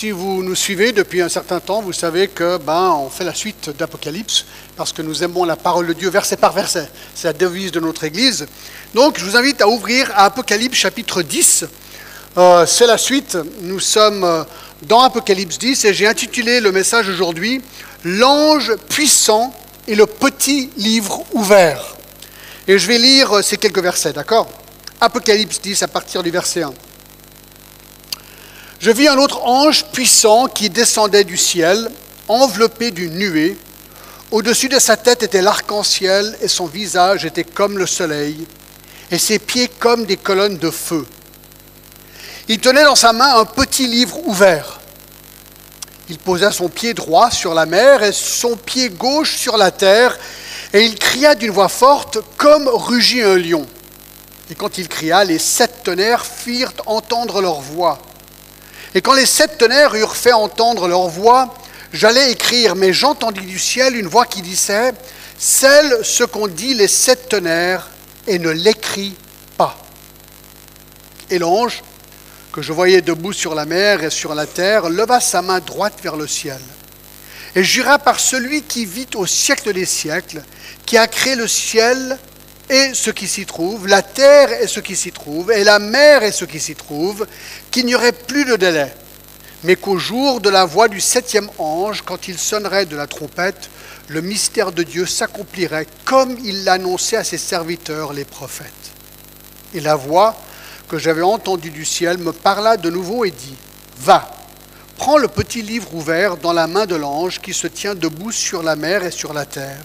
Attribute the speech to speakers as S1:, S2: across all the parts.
S1: Si vous nous suivez depuis un certain temps, vous savez que ben on fait la suite d'Apocalypse parce que nous aimons la parole de Dieu verset par verset. C'est la devise de notre Église. Donc je vous invite à ouvrir Apocalypse chapitre 10. Euh, c'est la suite. Nous sommes euh, dans Apocalypse 10 et j'ai intitulé le message aujourd'hui L'ange puissant et le petit livre ouvert. Et je vais lire euh, ces quelques versets, d'accord? Apocalypse 10 à partir du verset 1. Je vis un autre ange puissant qui descendait du ciel, enveloppé d'une nuée. Au-dessus de sa tête était l'arc-en-ciel et son visage était comme le soleil et ses pieds comme des colonnes de feu. Il tenait dans sa main un petit livre ouvert. Il posa son pied droit sur la mer et son pied gauche sur la terre, et il cria d'une voix forte comme rugit un lion. Et quand il cria, les sept tonnerres firent entendre leur voix. Et quand les sept tonnerres eurent fait entendre leur voix, j'allais écrire, mais j'entendis du ciel une voix qui disait, Celle ce qu'ont dit les sept tonnerres, et ne l'écrit pas. Et l'ange, que je voyais debout sur la mer et sur la terre, leva sa main droite vers le ciel, et jura par celui qui vit au siècle des siècles, qui a créé le ciel et ce qui s'y trouve, la terre et ce qui s'y trouve, et la mer et ce qui s'y trouve, qu'il n'y aurait plus de délai, mais qu'au jour de la voix du septième ange, quand il sonnerait de la trompette, le mystère de Dieu s'accomplirait comme il l'annonçait à ses serviteurs, les prophètes. Et la voix que j'avais entendue du ciel me parla de nouveau et dit, Va, prends le petit livre ouvert dans la main de l'ange qui se tient debout sur la mer et sur la terre.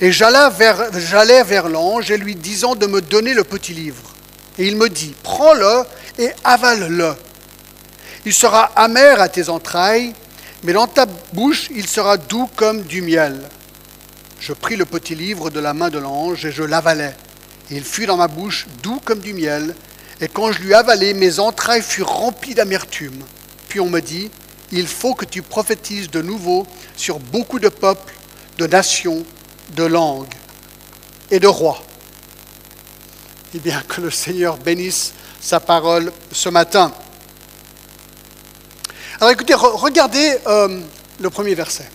S1: Et j'allais vers, vers l'ange et lui disant de me donner le petit livre. Et il me dit, prends-le et avale-le. Il sera amer à tes entrailles, mais dans ta bouche il sera doux comme du miel. Je pris le petit livre de la main de l'ange et je l'avalai. Il fut dans ma bouche doux comme du miel. Et quand je lui avalai, mes entrailles furent remplies d'amertume. Puis on me dit, il faut que tu prophétises de nouveau sur beaucoup de peuples, de nations, de langues et de rois. Eh bien, que le Seigneur bénisse sa parole ce matin. Alors écoutez, regardez euh, le premier verset.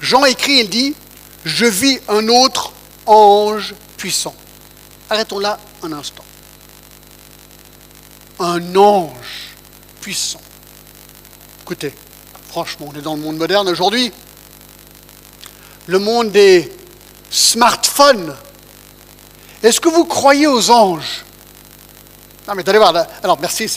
S1: Jean écrit, il dit, je vis un autre ange puissant. Arrêtons là un instant. Un ange puissant. Écoutez, franchement, on est dans le monde moderne aujourd'hui le monde des smartphones. Est-ce que vous croyez aux anges? Non, mais allez voir. Alors, merci,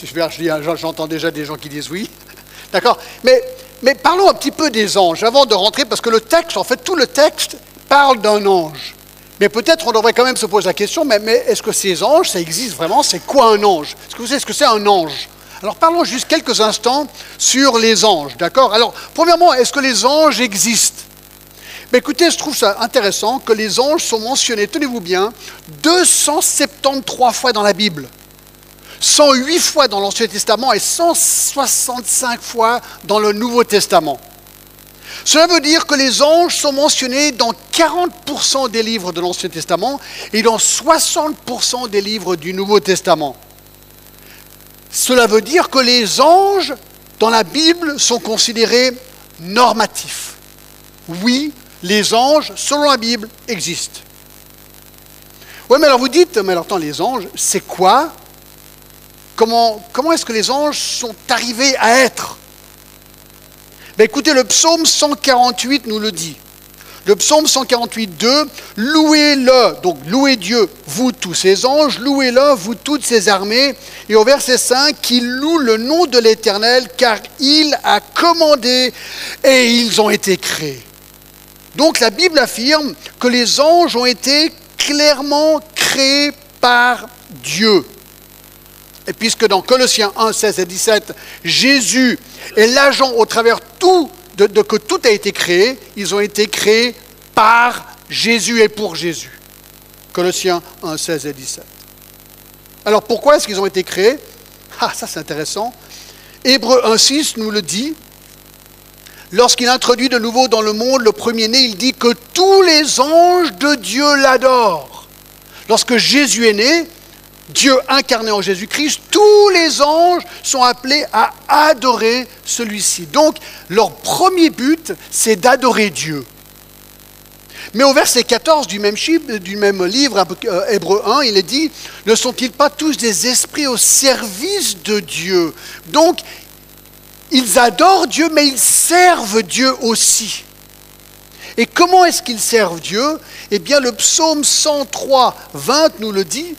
S1: j'entends déjà des gens qui disent oui. D'accord mais, mais parlons un petit peu des anges avant de rentrer, parce que le texte, en fait, tout le texte parle d'un ange. Mais peut-être on devrait quand même se poser la question, mais, mais est-ce que ces anges, ça existe vraiment? C'est quoi un ange? Est-ce que vous savez ce que c'est un ange? Alors parlons juste quelques instants sur les anges, d'accord? Alors, premièrement, est-ce que les anges existent? Mais écoutez, je trouve ça intéressant que les anges sont mentionnés, tenez-vous bien, 273 fois dans la Bible. 108 fois dans l'Ancien Testament et 165 fois dans le Nouveau Testament. Cela veut dire que les anges sont mentionnés dans 40% des livres de l'Ancien Testament et dans 60% des livres du Nouveau Testament. Cela veut dire que les anges dans la Bible sont considérés normatifs. Oui, les anges, selon la Bible, existent. Oui, mais alors vous dites, mais alors attends, les anges, c'est quoi Comment, est-ce que les anges sont arrivés à être? Ben Écoutez, le psaume 148 nous le dit. Le psaume 148, 2, louez-le, donc louez Dieu, vous tous ces anges, louez-le, vous toutes ces armées. Et au verset 5, qu'il loue le nom de l'Éternel, car il a commandé et ils ont été créés. Donc la Bible affirme que les anges ont été clairement créés par Dieu. Et puisque dans Colossiens 1, 16 et 17, Jésus est l'agent au travers tout, de, que tout a été créé, ils ont été créés par Jésus et pour Jésus. Colossiens 1, 16 et 17. Alors pourquoi est-ce qu'ils ont été créés? Ah, ça c'est intéressant. Hébreu 1, 6 nous le dit, lorsqu'il introduit de nouveau dans le monde le premier-né, il dit que tous les anges de Dieu l'adorent. Lorsque Jésus est né, Dieu incarné en Jésus-Christ, tous les anges sont appelés à adorer celui-ci. Donc, leur premier but, c'est d'adorer Dieu. Mais au verset 14 du même, du même livre, euh, Hébreu 1, il est dit, ne sont-ils pas tous des esprits au service de Dieu? Donc, ils adorent Dieu, mais ils servent Dieu aussi. Et comment est-ce qu'ils servent Dieu? Eh bien, le psaume 103, 20 nous le dit.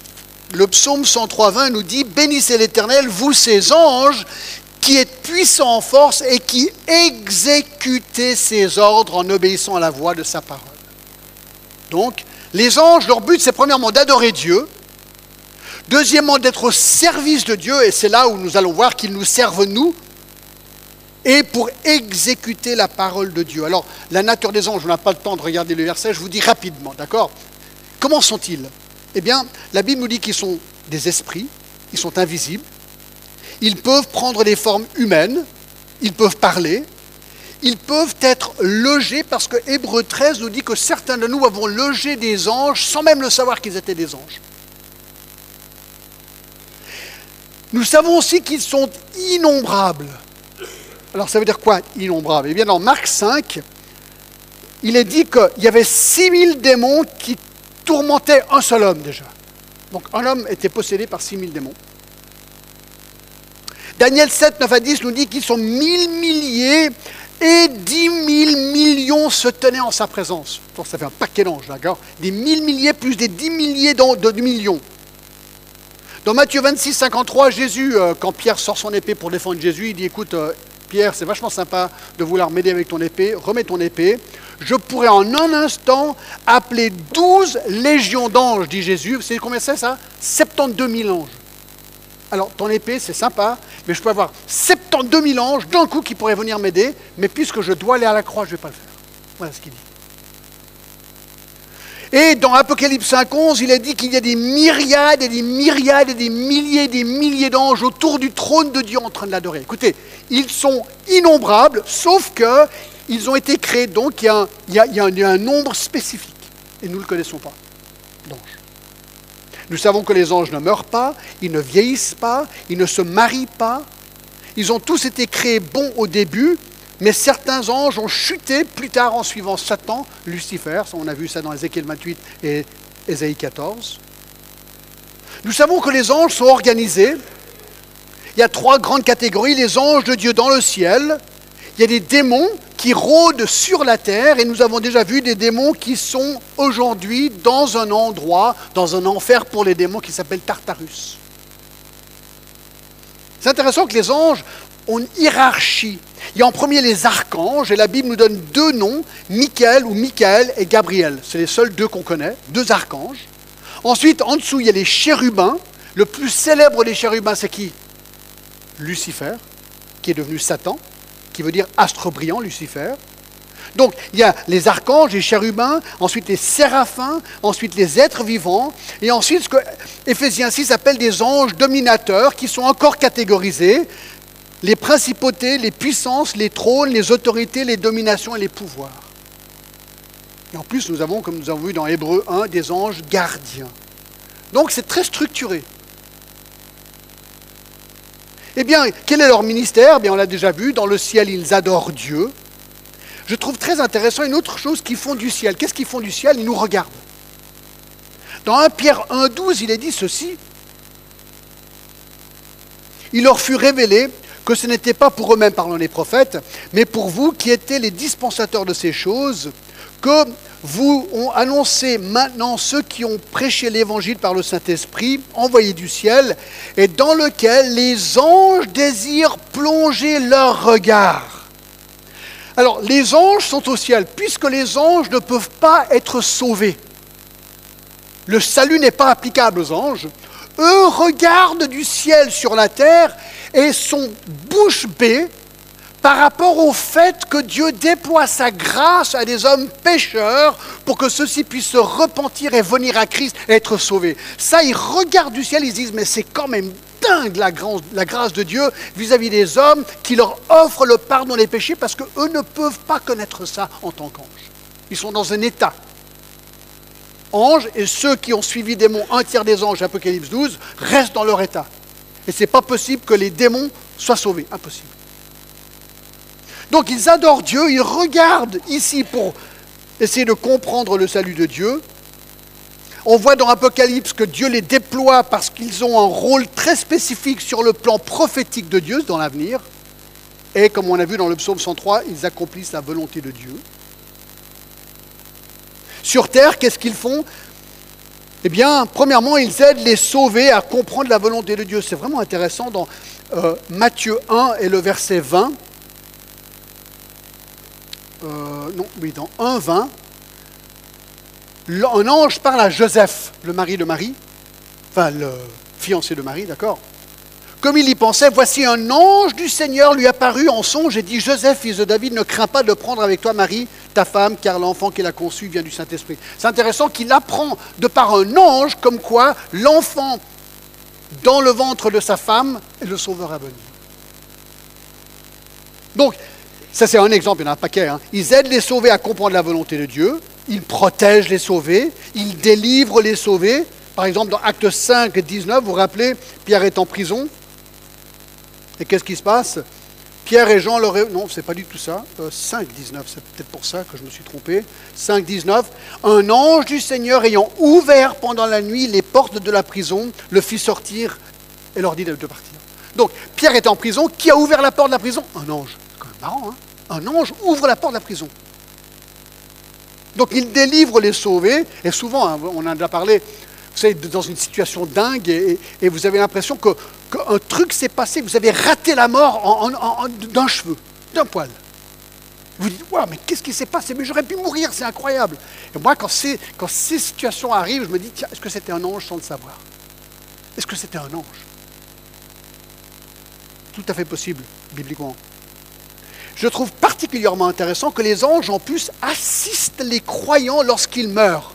S1: Le psaume 103, 20 nous dit Bénissez l'Éternel, vous ses anges, qui êtes puissants en force et qui exécutez ses ordres en obéissant à la voix de sa parole. Donc, les anges, leur but, c'est premièrement d'adorer Dieu. Deuxièmement, d'être au service de Dieu, et c'est là où nous allons voir qu'ils nous servent, nous, et pour exécuter la parole de Dieu. Alors, la nature des anges, on n'a pas le temps de regarder le verset, je vous dis rapidement, d'accord? Comment sont-ils? Eh bien, la Bible nous dit qu'ils sont des esprits, ils sont invisibles, ils peuvent prendre des formes humaines, ils peuvent parler, ils peuvent être logés, parce que Hébreu 13 nous dit que certains de nous avons logé des anges sans même le savoir qu'ils étaient des anges. Nous savons aussi qu'ils sont innombrables. Alors ça veut dire quoi, innombrable Eh bien, dans Marc 5, il est dit qu'il y avait 6000 démons qui tourmentaient un seul homme déjà. Donc un homme était possédé par 6000 démons. Daniel 7, 9 à 10 nous dit qu'ils sont mille milliers et dix mille millions se tenaient en sa présence. Donc ça fait un paquet d'anges, d'accord? Des mille milliers plus des dix milliers de, millions. Dans Matthieu 26, 53, Jésus, euh, quand Pierre sort son épée pour défendre Jésus, il dit, écoute, euh, Pierre, c'est vachement sympa de vouloir m'aider avec ton épée, remets ton épée. Je pourrais en un instant appeler 12 légions d'anges, dit Jésus. Vous savez combien c'est ça? 72 000 anges. Alors, ton épée, c'est sympa, mais je peux avoir 72 000 anges d'un coup qui pourraient venir m'aider, mais puisque je dois aller à la croix, je ne vais pas le faire. Voilà ce qu'il dit. Et dans Apocalypse 5.11, il a dit qu'il y a des myriades et des myriades et des milliers et des milliers d'anges autour du trône de Dieu en train de l'adorer. Écoutez, ils sont innombrables, sauf qu'ils ont été créés, donc il y, a, un nombre spécifique. Et nous ne le connaissons pas, d'anges. Nous savons que les anges ne meurent pas, ils ne vieillissent pas, ils ne se marient pas. Ils ont tous été créés bons au début, mais certains anges ont chuté plus tard en suivant Satan, Lucifer. On a vu ça dans Ézéchiel 28 et Ésaïe 14. Nous savons que les anges sont organisés. Il y a trois grandes catégories. Les anges de Dieu dans le ciel. Il y a des démons qui rôdent sur la terre. Et nous avons déjà vu des démons qui sont aujourd'hui dans un endroit, dans un enfer pour les démons qui s'appelle Tartarus. C'est intéressant que les anges une hiérarchie. Il y a en premier les archanges, et la Bible nous donne deux noms, Michael ou Michael et Gabriel. C'est les seuls deux qu'on connaît, deux archanges. Ensuite, en dessous, il y a les chérubins. Le plus célèbre des chérubins, c'est qui? Lucifer, qui est devenu Satan, qui veut dire astre brillant, Lucifer. Donc, il y a les archanges, les chérubins, ensuite les séraphins, ensuite les êtres vivants, et ensuite ce que Éphésiens 6 appelle des anges dominateurs qui sont encore catégorisés les principautés, les puissances, les trônes, les autorités, les dominations et les pouvoirs. Et en plus, nous avons, comme nous avons vu dans Hébreu 1, des anges gardiens. Donc c'est très structuré. Eh bien, quel est leur ministère? Eh bien, On l'a déjà vu, dans le ciel, ils adorent Dieu. Je trouve très intéressant une autre chose qu'ils font du ciel. Qu'est-ce qu'ils font du ciel? Ils nous regardent. Dans 1 Pierre 1,12, il est dit ceci. Il leur fut révélé que ce n'était pas pour eux-mêmes, parlant les prophètes, mais pour vous qui étiez les dispensateurs de ces choses, que vous ont annoncé maintenant ceux qui ont prêché l'évangile par le Saint-Esprit, envoyé du ciel, et dans lequel les anges désirent plonger leur regard. Alors, les anges sont au ciel, puisque les anges ne peuvent pas être sauvés. Le salut n'est pas applicable aux anges. Eux regardent du ciel sur la terre et sont bouche bée par rapport au fait que Dieu déploie sa grâce à des hommes pécheurs pour que ceux-ci puissent se repentir et venir à Christ et être sauvés. Ça, ils regardent du ciel, ils disent, mais c'est quand même dingue la grâce, de Dieu vis-à-vis des hommes qui leur offrent le pardon des péchés parce qu'eux ne peuvent pas connaître ça en tant qu'anges. Ils sont dans un état. anges, et ceux qui ont suivi démons, un tiers des anges, Apocalypse 12, restent dans leur état. Et ce n'est pas possible que les démons soient sauvés. Impossible. Donc ils adorent Dieu, ils regardent ici pour essayer de comprendre le salut de Dieu. On voit dans Apocalypse que Dieu les déploie parce qu'ils ont un rôle très spécifique sur le plan prophétique de Dieu dans l'avenir. Et comme on a vu dans le psaume 103, ils accomplissent la volonté de Dieu. Sur terre, qu'est-ce qu'ils font? Eh bien, premièrement, ils aident les sauvés à comprendre la volonté de Dieu. C'est vraiment intéressant dans euh, Matthieu 1 et le verset 20. Euh, non, oui, dans 1, 20 un ange parle à Joseph, le mari de Marie, enfin le fiancé de Marie, d'accord Comme il y pensait, voici un ange du Seigneur lui apparut en songe et dit Joseph, fils de David, ne crains pas de prendre avec toi Marie, ta femme, car l'enfant qu'il a conçu vient du Saint-Esprit. C'est intéressant qu'il apprend de par un ange comme quoi l'enfant dans le ventre de sa femme est le sauveur venir. Donc, ça c'est un exemple, il y en a un paquet. Hein. Ils aident les sauvés à comprendre la volonté de Dieu, il protège les sauvés, il délivre les sauvés. Par exemple, dans Acte 5, 19, vous vous rappelez, Pierre est en prison. Et qu'est-ce qui se passe Pierre et Jean leur... Non, c'est pas du tout ça. 5, 19, c'est peut-être pour ça que je me suis trompé. 5, 19. Un ange du Seigneur ayant ouvert pendant la nuit les portes de la prison, le fit sortir et leur dit de partir. Donc, Pierre est en prison. Qui a ouvert la porte de la prison? Un ange. C'est quand même marrant, hein Un ange ouvre la porte de la prison. Donc il délivre les sauvés, et souvent, hein, on en a déjà parlé, vous êtes dans une situation dingue et, vous avez l'impression qu'un truc s'est passé, vous avez raté la mort d'un cheveu, d'un poil. Vous dites, waouh, mais qu'est-ce qui s'est passé? Mais j'aurais pu mourir, c'est incroyable. Et moi, quand, quand ces situations arrivent, je me dis, tiens, est-ce que c'était un ange sans le savoir? Est-ce que c'était un ange? Tout à fait possible, bibliquement je trouve particulièrement intéressant que les anges en plus assistent les croyants lorsqu'ils meurent.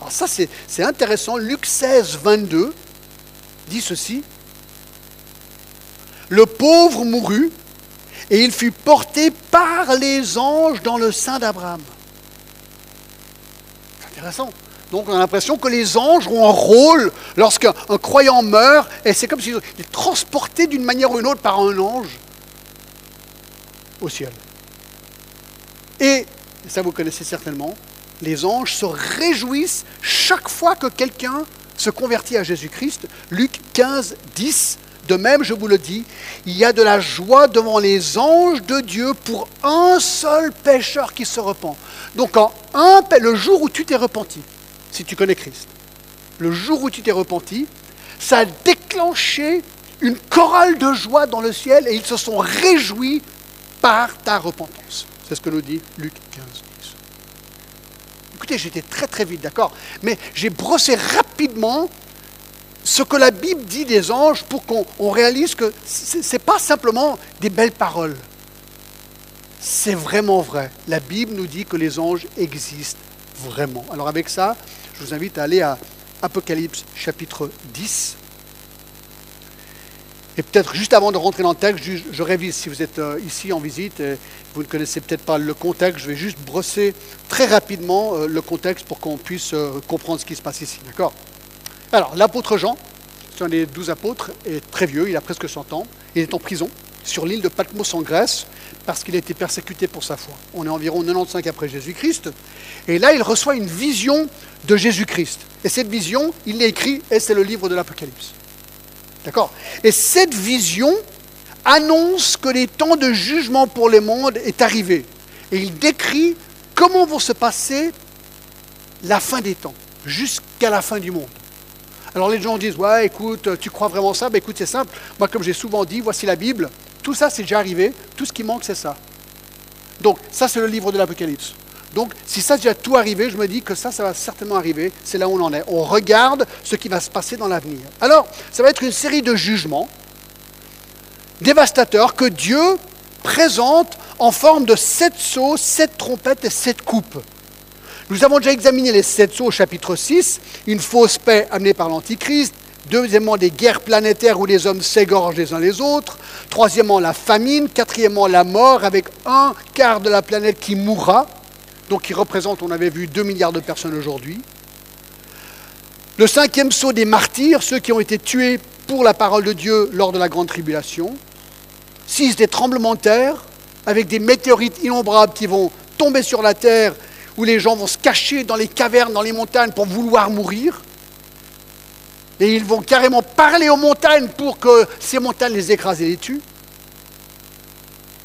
S1: Alors ça c'est intéressant. Luc 16, 22 dit ceci. Le pauvre mourut et il fut porté par les anges dans le sein d'Abraham. C'est intéressant. Donc on a l'impression que les anges ont un rôle lorsqu'un croyant meurt, et c'est comme s'il est transporté d'une manière ou d'une autre par un ange au ciel. Et, ça vous connaissez certainement, les anges se réjouissent chaque fois que quelqu'un se convertit à Jésus-Christ. Luc 15, 10, de même, je vous le dis, il y a de la joie devant les anges de Dieu pour un seul pécheur qui se repent. Donc, en un, le jour où tu t'es repenti, si tu connais Christ, le jour où tu t'es repenti, ça a déclenché une chorale de joie dans le ciel et ils se sont réjouis par ta repentance. C'est ce que nous dit Luc 15, 10. Écoutez, j'étais très très vite, d'accord Mais j'ai brossé rapidement ce que la Bible dit des anges pour qu'on réalise que ce n'est pas simplement des belles paroles. C'est vraiment vrai. La Bible nous dit que les anges existent vraiment. Alors avec ça, je vous invite à aller à Apocalypse chapitre 10. Et peut-être juste avant de rentrer dans le texte, je, révise si vous êtes euh, ici en visite et vous ne connaissez peut-être pas le contexte, je vais juste brosser très rapidement euh, le contexte pour qu'on puisse euh, comprendre ce qui se passe ici. D'accord? Alors, l'apôtre Jean, c'est un des douze apôtres, est très vieux, il a presque 100 ans, il est en prison sur l'île de Patmos en Grèce parce qu'il a été persécuté pour sa foi. On est environ 95 après Jésus-Christ. Et là, il reçoit une vision de Jésus-Christ. Et cette vision, il l'écrit et c'est le livre de l'Apocalypse. D'accord? Et cette vision annonce que les temps de jugement pour les mondes est arrivé. Et il décrit comment vont se passer la fin des temps, jusqu'à la fin du monde. Alors les gens disent, ouais, écoute, tu crois vraiment ça? Ben écoute, c'est simple. Moi, comme j'ai souvent dit, voici la Bible. Tout ça, c'est déjà arrivé. Tout ce qui manque, c'est ça. Donc, ça, c'est le livre de l'Apocalypse. Donc, si ça déjà tout arrivé, je me dis que ça, ça va certainement arriver. C'est là où on en est. On regarde ce qui va se passer dans l'avenir. Alors, ça va être une série de jugements dévastateurs que Dieu présente en forme de sept sceaux, sept trompettes et sept coupes. Nous avons déjà examiné les sept sceaux au chapitre 6, une fausse paix amenée par l'Antichrist, Deuxièmement, des guerres planétaires où les hommes s'égorgent les uns les autres. Troisièmement, la famine. Quatrièmement, la mort avec un quart de la planète qui mourra donc qui représente, on avait vu, 2 milliards de personnes aujourd'hui. Le cinquième saut des martyrs, ceux qui ont été tués pour la parole de Dieu lors de la grande tribulation. Six des tremblements de terre, avec des météorites innombrables qui vont tomber sur la terre, où les gens vont se cacher dans les cavernes, dans les montagnes pour vouloir mourir. Et ils vont carrément parler aux montagnes pour que ces montagnes les écrasent et les tuent,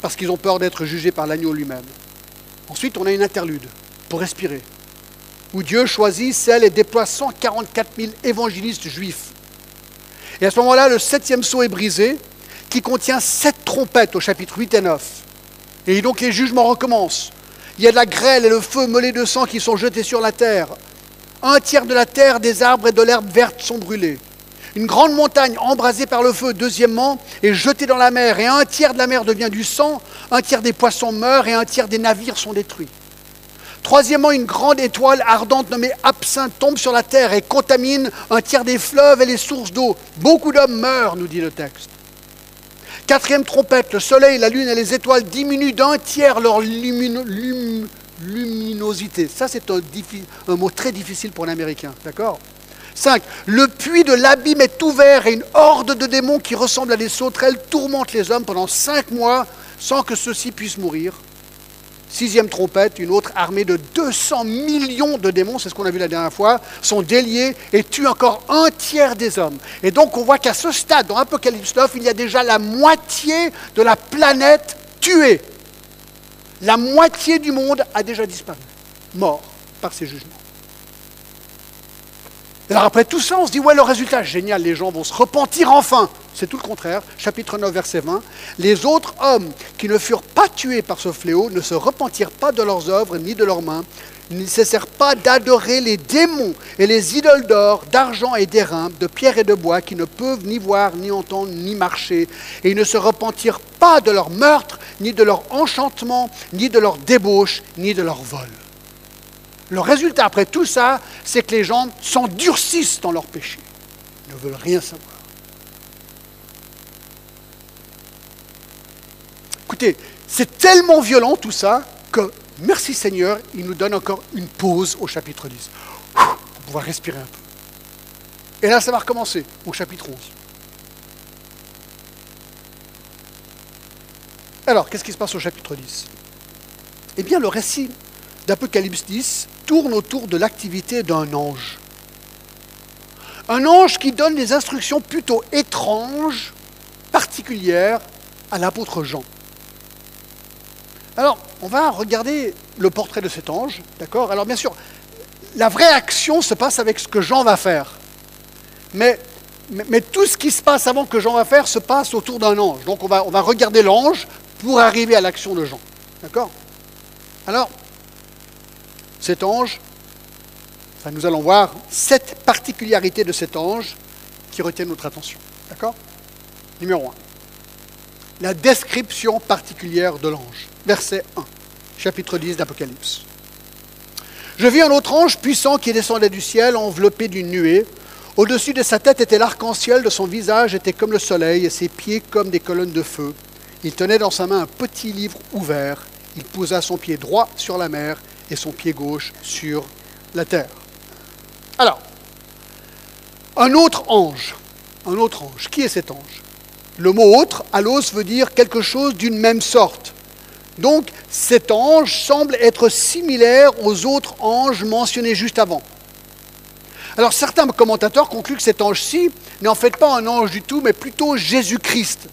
S1: parce qu'ils ont peur d'être jugés par l'agneau lui-même. Ensuite, on a une interlude pour respirer, où Dieu choisit celle et déploie 144 000 évangélistes juifs. Et à ce moment-là, le septième sceau est brisé, qui contient sept trompettes au chapitre 8 et 9. Et donc les jugements recommencent. Il y a de la grêle et le feu mêlé de sang qui sont jetés sur la terre. Un tiers de la terre, des arbres et de l'herbe verte sont brûlés. Une grande montagne embrasée par le feu, deuxièmement, est jetée dans la mer, et un tiers de la mer devient du sang, un tiers des poissons meurent, et un tiers des navires sont détruits. Troisièmement, une grande étoile ardente nommée Absinthe tombe sur la terre et contamine un tiers des fleuves et les sources d'eau. Beaucoup d'hommes meurent, nous dit le texte. Quatrième trompette, le soleil, la lune et les étoiles diminuent d'un tiers leur luminosité. Ça, c'est un, mot très difficile pour un Américain, d'accord? 5. Le puits de l'abîme est ouvert et une horde de démons qui ressemblent à des sauterelles tourmentent les hommes pendant cinq mois sans que ceux-ci puissent mourir. Sixième trompette, une autre armée de 200 millions de démons, c'est ce qu'on a vu la dernière fois, sont déliés et tuent encore un tiers des hommes. Et donc on voit qu'à ce stade, dans Apocalypse 9, il y a déjà la moitié de la planète tuée. La moitié du monde a déjà disparu, mort par ces jugements. Alors après tout ça, on se dit, ouais, le résultat, génial, les gens vont se repentir enfin. C'est tout le contraire. Chapitre 9, verset 20. Les autres hommes qui ne furent pas tués par ce fléau ne se repentirent pas de leurs œuvres ni de leurs mains. Ils ne cessèrent pas d'adorer les démons et les idoles d'or, d'argent et d'airain, de pierre et de bois, qui ne peuvent ni voir, ni entendre, ni marcher. Et ils ne se repentirent pas de leur meurtre, ni de leur enchantement, ni de leur débauche, ni de leur vol. Le résultat après tout ça, c'est que les gens s'endurcissent dans leur péché. Ils ne veulent rien savoir. Écoutez, c'est tellement violent tout ça que, merci Seigneur, il nous donne encore une pause au chapitre 10. On pouvoir respirer un peu. Et là, ça va recommencer au chapitre 11. Alors, qu'est-ce qui se passe au chapitre 10 Eh bien, le récit d'Apocalypse 10 tourne autour de l'activité d'un ange. Un ange qui donne des instructions plutôt étranges, particulières à l'apôtre Jean. Alors, on va regarder le portrait de cet ange, d'accord? Alors, bien sûr, la vraie action se passe avec ce que Jean va faire. Mais, mais, tout ce qui se passe avant que Jean va faire se passe autour d'un ange. Donc, on va, on va regarder l'ange pour arriver à l'action de Jean. D'accord? Alors, cet ange, nous allons voir sept particularités de cet ange qui retiennent notre attention. D'accord? Numéro 1. La description particulière de l'ange. Verset 1, chapitre 10 d'Apocalypse. Je vis un autre ange puissant qui descendait du ciel, enveloppé d'une nuée. Au-dessus de sa tête était l'arc-en-ciel, de son visage était comme le soleil, et ses pieds comme des colonnes de feu. Il tenait dans sa main un petit livre ouvert. Il posa son pied droit sur la mer et son pied gauche sur la terre. Alors, un autre ange, un autre ange, qui est cet ange? Le mot autre, alos, veut dire quelque chose d'une même sorte. Donc, cet ange semble être similaire aux autres anges mentionnés juste avant. Alors, certains commentateurs concluent que cet ange-ci n'est en fait pas un ange du tout, mais plutôt Jésus-Christ.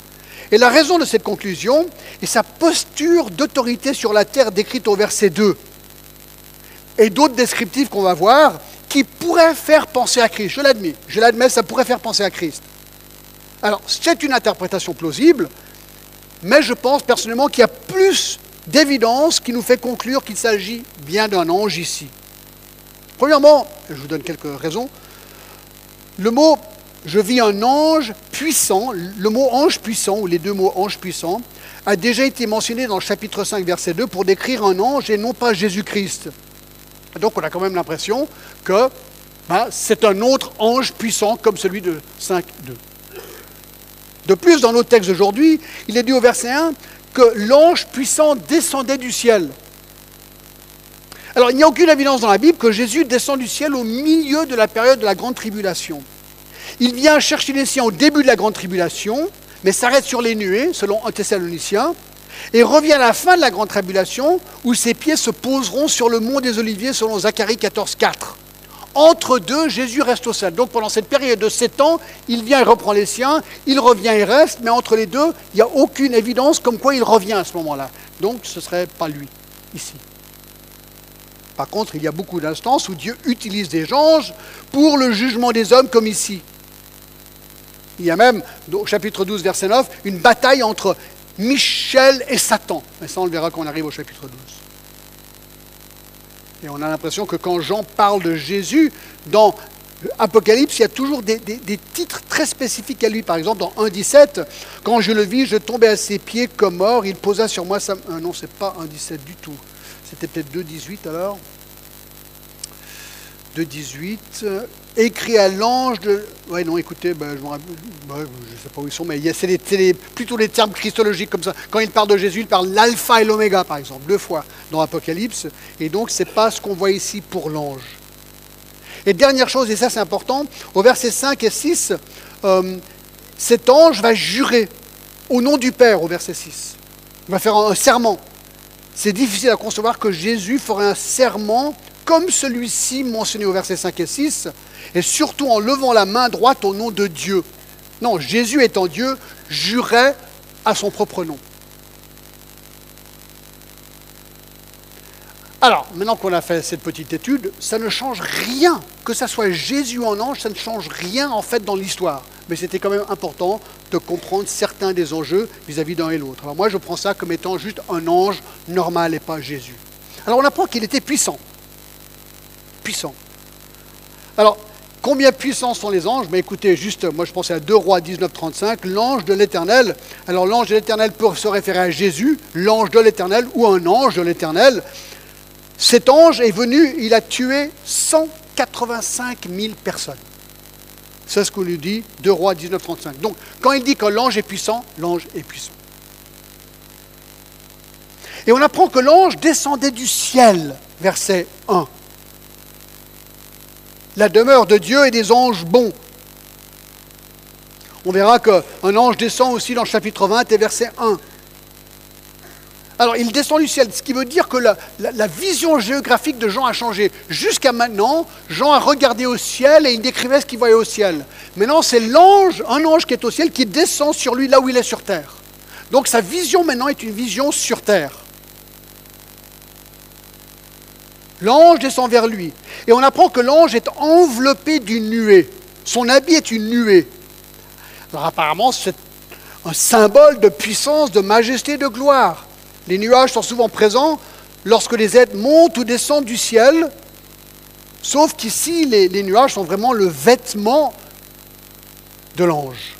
S1: Et la raison de cette conclusion est sa posture d'autorité sur la terre décrite au verset 2 et d'autres descriptifs qu'on va voir qui pourraient faire penser à Christ. Je l'admets, je l'admets, ça pourrait faire penser à Christ. Alors, c'est une interprétation plausible, mais je pense personnellement qu'il y a plus d'évidence qui nous fait conclure qu'il s'agit bien d'un ange ici. Premièrement, je vous donne quelques raisons, le mot je vis un ange puissant, le mot ange puissant, ou les deux mots ange puissant, a déjà été mentionné dans le chapitre 5, verset 2, pour décrire un ange et non pas Jésus-Christ. Donc on a quand même l'impression que ben, c'est un autre ange puissant comme celui de 5.2. De plus, dans notre texte d'aujourd'hui, il est dit au verset 1 que l'ange puissant descendait du ciel. Alors, il n'y a aucune évidence dans la Bible que Jésus descend du ciel au milieu de la période de la grande tribulation. Il vient chercher les siens au début de la grande tribulation, mais s'arrête sur les nuées, selon un Thessalonicien, et revient à la fin de la grande tribulation, où ses pieds se poseront sur le mont des Oliviers, selon Zacharie 14, 4. Entre deux, Jésus reste au ciel. Donc pendant cette période de sept ans, il vient et reprend les siens, il revient et reste, mais entre les deux, il n'y a aucune évidence comme quoi il revient à ce moment-là. Donc ce ne serait pas lui, ici. Par contre, il y a beaucoup d'instances où Dieu utilise des anges pour le jugement des hommes, comme ici. Il y a même, au chapitre 12, verset 9, une bataille entre Michel et Satan. Mais ça, on le verra quand on arrive au chapitre 12. Et on a l'impression que quand Jean parle de Jésus, dans Apocalypse, il y a toujours des, titres très spécifiques à lui. Par exemple, dans 1.17, quand je le vis, je tombais à ses pieds comme mort. Il posa sur moi sa... Euh, non, c'est pas 1.17 du tout. C'était peut-être 2.18 alors. 2.18, écrit à l'ange de... Oui, non, écoutez, ben, je ne sais pas où ils sont, mais c'est plutôt les termes christologiques comme ça. Quand il parle de Jésus, il parle l'alpha et l'oméga, par exemple, deux fois dans Apocalypse. Et donc, ce n'est pas ce qu'on voit ici pour l'ange. Et dernière chose, et ça c'est important, au verset 5 et 6, euh, cet ange va jurer au nom du Père, au verset 6. Il va faire un serment. C'est difficile à concevoir que Jésus ferait un serment comme celui-ci mentionné au verset 5 et 6, et surtout en levant la main droite au nom de Dieu. Non, Jésus étant Dieu, jurait à son propre nom. Alors, maintenant qu'on a fait cette petite étude, ça ne change rien, que ça soit Jésus un ange, ça ne change rien en fait dans l'histoire. Mais c'était quand même important de comprendre certains des enjeux vis-à-vis d'un et l'autre. Alors moi, je prends ça comme étant juste un ange normal et pas Jésus. Alors on apprend qu'il était puissant Alors, combien puissants sont les anges? Mais écoutez, juste, moi je pensais à 2 rois 19, 35, l'ange de l'éternel. Alors l'ange de l'éternel peut se référer à Jésus, l'ange de l'éternel ou un ange de l'éternel. Cet ange est venu, il a tué 185 000 personnes. C'est ce qu'on lui dit 2 rois 19, 35. Donc, quand il dit que l'ange est puissant, l'ange est puissant. Et on apprend que l'ange descendait du ciel, verset 1 la demeure de Dieu et des anges bons. On verra qu'un ange descend aussi dans le chapitre 20 et verset 1. Alors, il descend du ciel, ce qui veut dire que la, vision géographique de Jean a changé. Jusqu'à maintenant, Jean a regardé au ciel et il décrivait ce qu'il voyait au ciel. Maintenant, c'est l'ange, un ange qui est au ciel, qui descend sur lui là où il est sur terre. Donc, sa vision maintenant est une vision sur terre. L'ange descend vers lui. Et on apprend que l'ange est enveloppé d'une nuée. Son habit est une nuée. Alors apparemment, c'est un symbole de puissance, de majesté, de gloire. Les nuages sont souvent présents lorsque les êtres montent ou descendent du ciel, sauf qu'ici, les, nuages sont vraiment le vêtement de l'ange.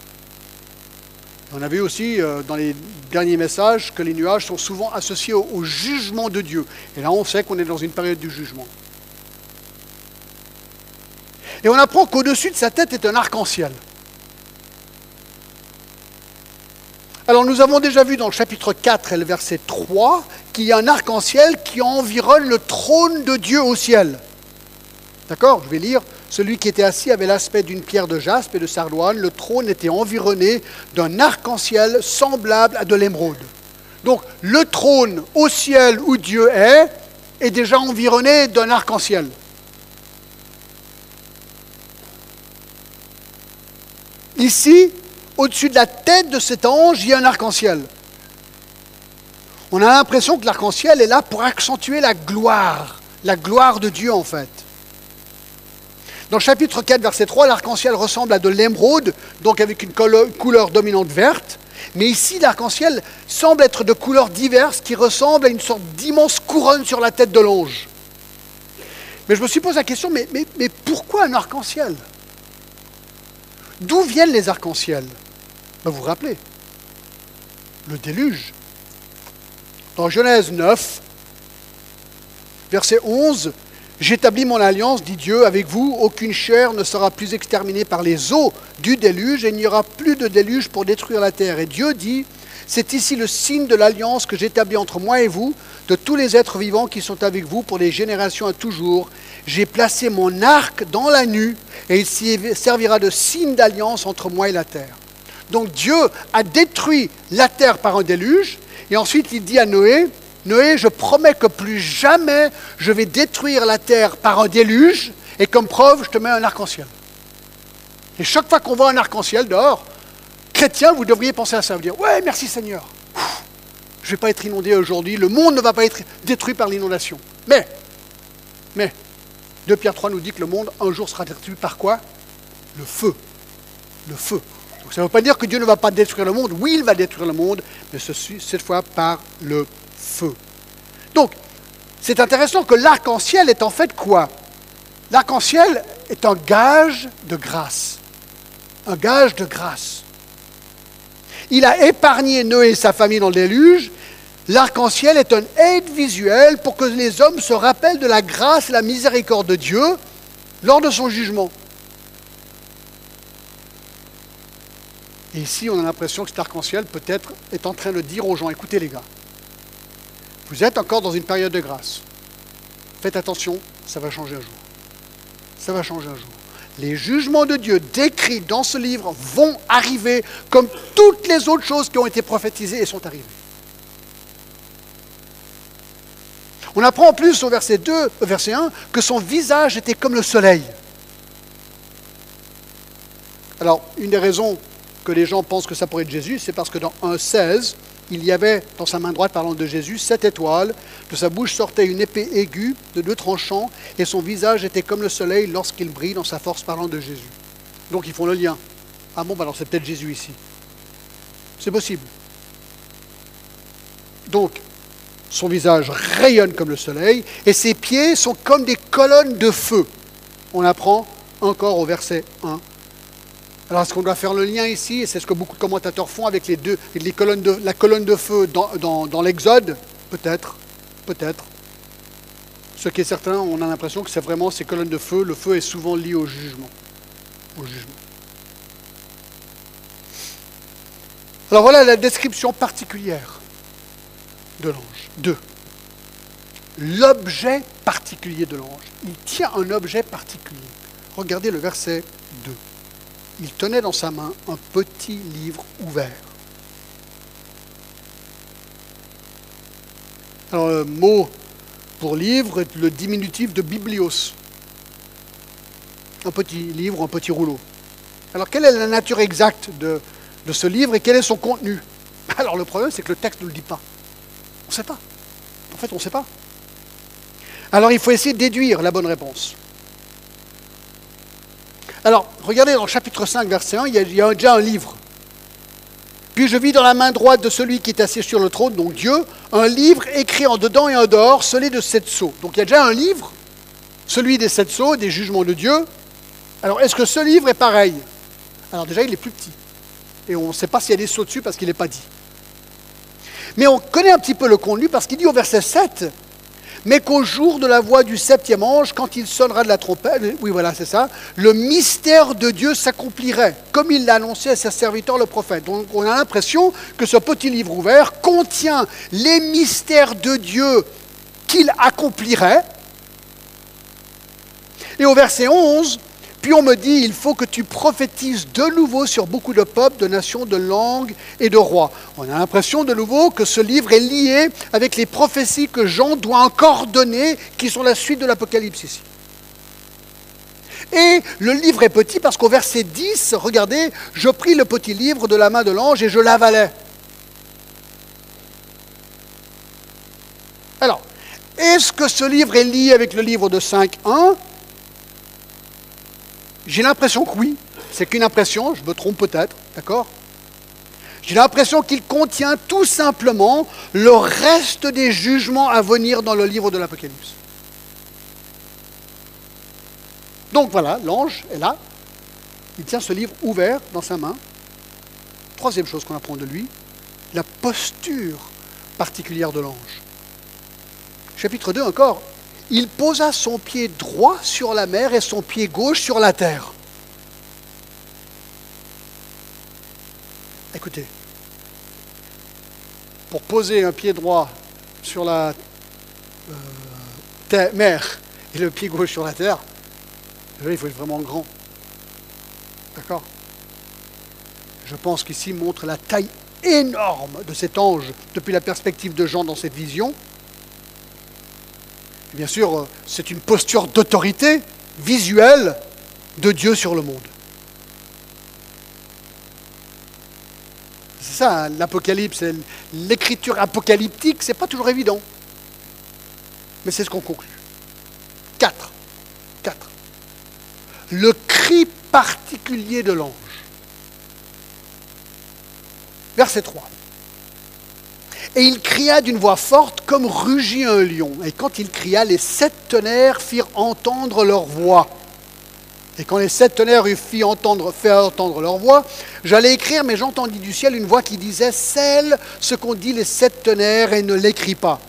S1: On a vu aussi euh, dans les derniers messages que les nuages sont souvent associés au, jugement de Dieu. Et là, on sait qu'on est dans une période du jugement. Et on apprend qu'au-dessus de sa tête est un arc-en-ciel. Alors nous avons déjà vu dans le chapitre 4 et le verset 3 qu'il y a un arc-en-ciel qui environne le trône de Dieu au ciel. D'accord? Je vais lire. Celui qui était assis avait l'aspect d'une pierre de jaspe et de sardoine. Le trône était environné d'un arc-en-ciel semblable à de l'émeraude. Donc le trône au ciel où Dieu est est déjà environné d'un arc-en-ciel. Ici, au-dessus de la tête de cet ange, il y a un arc-en-ciel. On a l'impression que l'arc-en-ciel est là pour accentuer la gloire, la gloire de Dieu en fait. Dans chapitre 4, verset 3, l'arc-en-ciel ressemble à de l'émeraude, donc avec une couleur dominante verte. Mais ici, l'arc-en-ciel semble être de couleurs diverses qui ressemblent à une sorte d'immense couronne sur la tête de l'ange. Mais je me suis posé la question, mais, mais pourquoi un arc-en-ciel? D'où viennent les arcs-en-ciel ben, Vous vous rappelez Le déluge. Dans Genèse 9, verset 11, J'établis mon alliance, dit Dieu, avec vous. Aucune chair ne sera plus exterminée par les eaux du déluge et il n'y aura plus de déluge pour détruire la terre. Et Dieu dit, C'est ici le signe de l'alliance que j'établis entre moi et vous, de tous les êtres vivants qui sont avec vous pour les générations à toujours. J'ai placé mon arc dans la nue et il servira de signe d'alliance entre moi et la terre. Donc Dieu a détruit la terre par un déluge et ensuite il dit à Noé, Noé, je promets que plus jamais je vais détruire la terre par un déluge et comme preuve, je te mets un arc-en-ciel. Et chaque fois qu'on voit un arc-en-ciel dehors, chrétien, vous devriez penser à ça, vous dire, ouais, merci Seigneur. Je ne vais pas être inondé aujourd'hui, le monde ne va pas être détruit par l'inondation. Mais, mais, 2 Pierre 3 nous dit que le monde, un jour, sera détruit par quoi? Le feu. Le feu. Donc ça ne veut pas dire que Dieu ne va pas détruire le monde. Oui, il va détruire le monde, mais cette fois par le feu. Donc, c'est intéressant que l'arc-en-ciel est en fait quoi? L'arc-en-ciel est un gage de grâce. Un gage de grâce. Il a épargné Noé et sa famille dans le déluge. L'arc-en-ciel est un aide visuelle pour que les hommes se rappellent de la grâce et la miséricorde de Dieu lors de son jugement. Et ici, on a l'impression que cet arc-en-ciel peut-être est en train de dire aux gens, écoutez les gars, vous êtes encore dans une période de grâce. Faites attention, ça va changer un jour. Ça va changer un jour. Les jugements de Dieu décrits dans ce livre vont arriver comme toutes les autres choses qui ont été prophétisées et sont arrivées. On apprend en plus au verset 2, au verset 1, que son visage était comme le soleil. Alors, une des raisons que les gens pensent que ça pourrait être Jésus, c'est parce que dans 1.16, il y avait dans sa main droite, parlant de Jésus, sept étoiles. De sa bouche sortait une épée aiguë de deux tranchants, et son visage était comme le soleil lorsqu'il brille dans sa force, parlant de Jésus. Donc ils font le lien. Ah bon, bah alors c'est peut-être Jésus ici. C'est possible. Donc, son visage rayonne comme le soleil, et ses pieds sont comme des colonnes de feu. On apprend encore au verset 1 alors, est-ce qu'on doit faire le lien ici? C'est ce que beaucoup de commentateurs font avec les deux, les colonnes de, la colonne de feu dans, l'Exode? Peut-être, peut-être. Ce qui est certain, on a l'impression que c'est vraiment ces colonnes de feu. Le feu est souvent lié au jugement. Au jugement. Alors voilà la description particulière de l'ange. Deux. L'objet particulier de l'ange. Il tient un objet particulier. Regardez le verset 2 il tenait dans sa main un petit livre ouvert. Alors le mot pour livre est le diminutif de biblios. Un petit livre, un petit rouleau. Alors quelle est la nature exacte de, de ce livre et quel est son contenu? Alors le problème c'est que le texte ne le dit pas. On ne sait pas. En fait on ne sait pas. Alors il faut essayer de déduire la bonne réponse. Alors, regardez dans le chapitre 5, verset 1, il y, a, déjà un livre. Puis je vis dans la main droite de celui qui est assis sur le trône, donc Dieu, un livre écrit en dedans et en dehors, scellé de sept sceaux. Donc il y a déjà un livre, celui des sept sceaux, des jugements de Dieu. Alors est-ce que ce livre est pareil? Alors déjà, il est plus petit. Et on ne sait pas s'il y a des sceaux dessus parce qu'il n'est pas dit. Mais on connaît un petit peu le contenu parce qu'il dit au verset 7, mais qu'au jour de la voix du septième ange, quand il sonnera de la trompette, oui voilà c'est ça, le mystère de Dieu s'accomplirait, comme il l'a annoncé à ses serviteurs le prophète. Donc on a l'impression que ce petit livre ouvert contient les mystères de Dieu qu'il accomplirait. Et au verset 11, puis on me dit, il faut que tu prophétises de nouveau sur beaucoup de peuples, de nations, de langues et de rois. On a l'impression de nouveau que ce livre est lié avec les prophéties que Jean doit encore donner, qui sont la suite de l'Apocalypse ici. Et le livre est petit parce qu'au verset 10, regardez, je pris le petit livre de la main de l'ange et je l'avalais. Alors, est-ce que ce livre est lié avec le livre de 5.1 j'ai l'impression que oui, c'est qu'une impression, je me trompe peut-être, d'accord? J'ai l'impression qu'il contient tout simplement le reste des jugements à venir dans le livre de l'Apocalypse. Donc voilà, l'ange est là, il tient ce livre ouvert dans sa main. Troisième chose qu'on apprend de lui, la posture particulière de l'ange. Chapitre 2 encore, il posa son pied droit sur la mer et son pied gauche sur la terre. Écoutez, pour poser un pied droit sur la euh, mer et le pied gauche sur la terre, il faut être vraiment grand. D'accord? Je pense qu'ici montre la taille énorme de cet ange depuis la perspective de Jean dans cette vision. Bien sûr, euh, c'est une posture d'autorité visuelle de Dieu sur le monde. C'est ça, hein, l'Apocalypse, l'écriture apocalyptique, c'est pas toujours évident. Mais c'est ce qu'on conclut. Quatre. Quatre. Le cri particulier de l'ange. Verset 3. Et il cria d'une voix forte comme rugit un lion. Et quand il cria, les sept tonnerres firent entendre leur voix. Et quand les sept tonnerres eurent fait entendre, leur voix, j'allais écrire, mais j'entendis du ciel une voix qui disait Celle ce qu'ont dit les sept tonnerres et ne l'écris pas.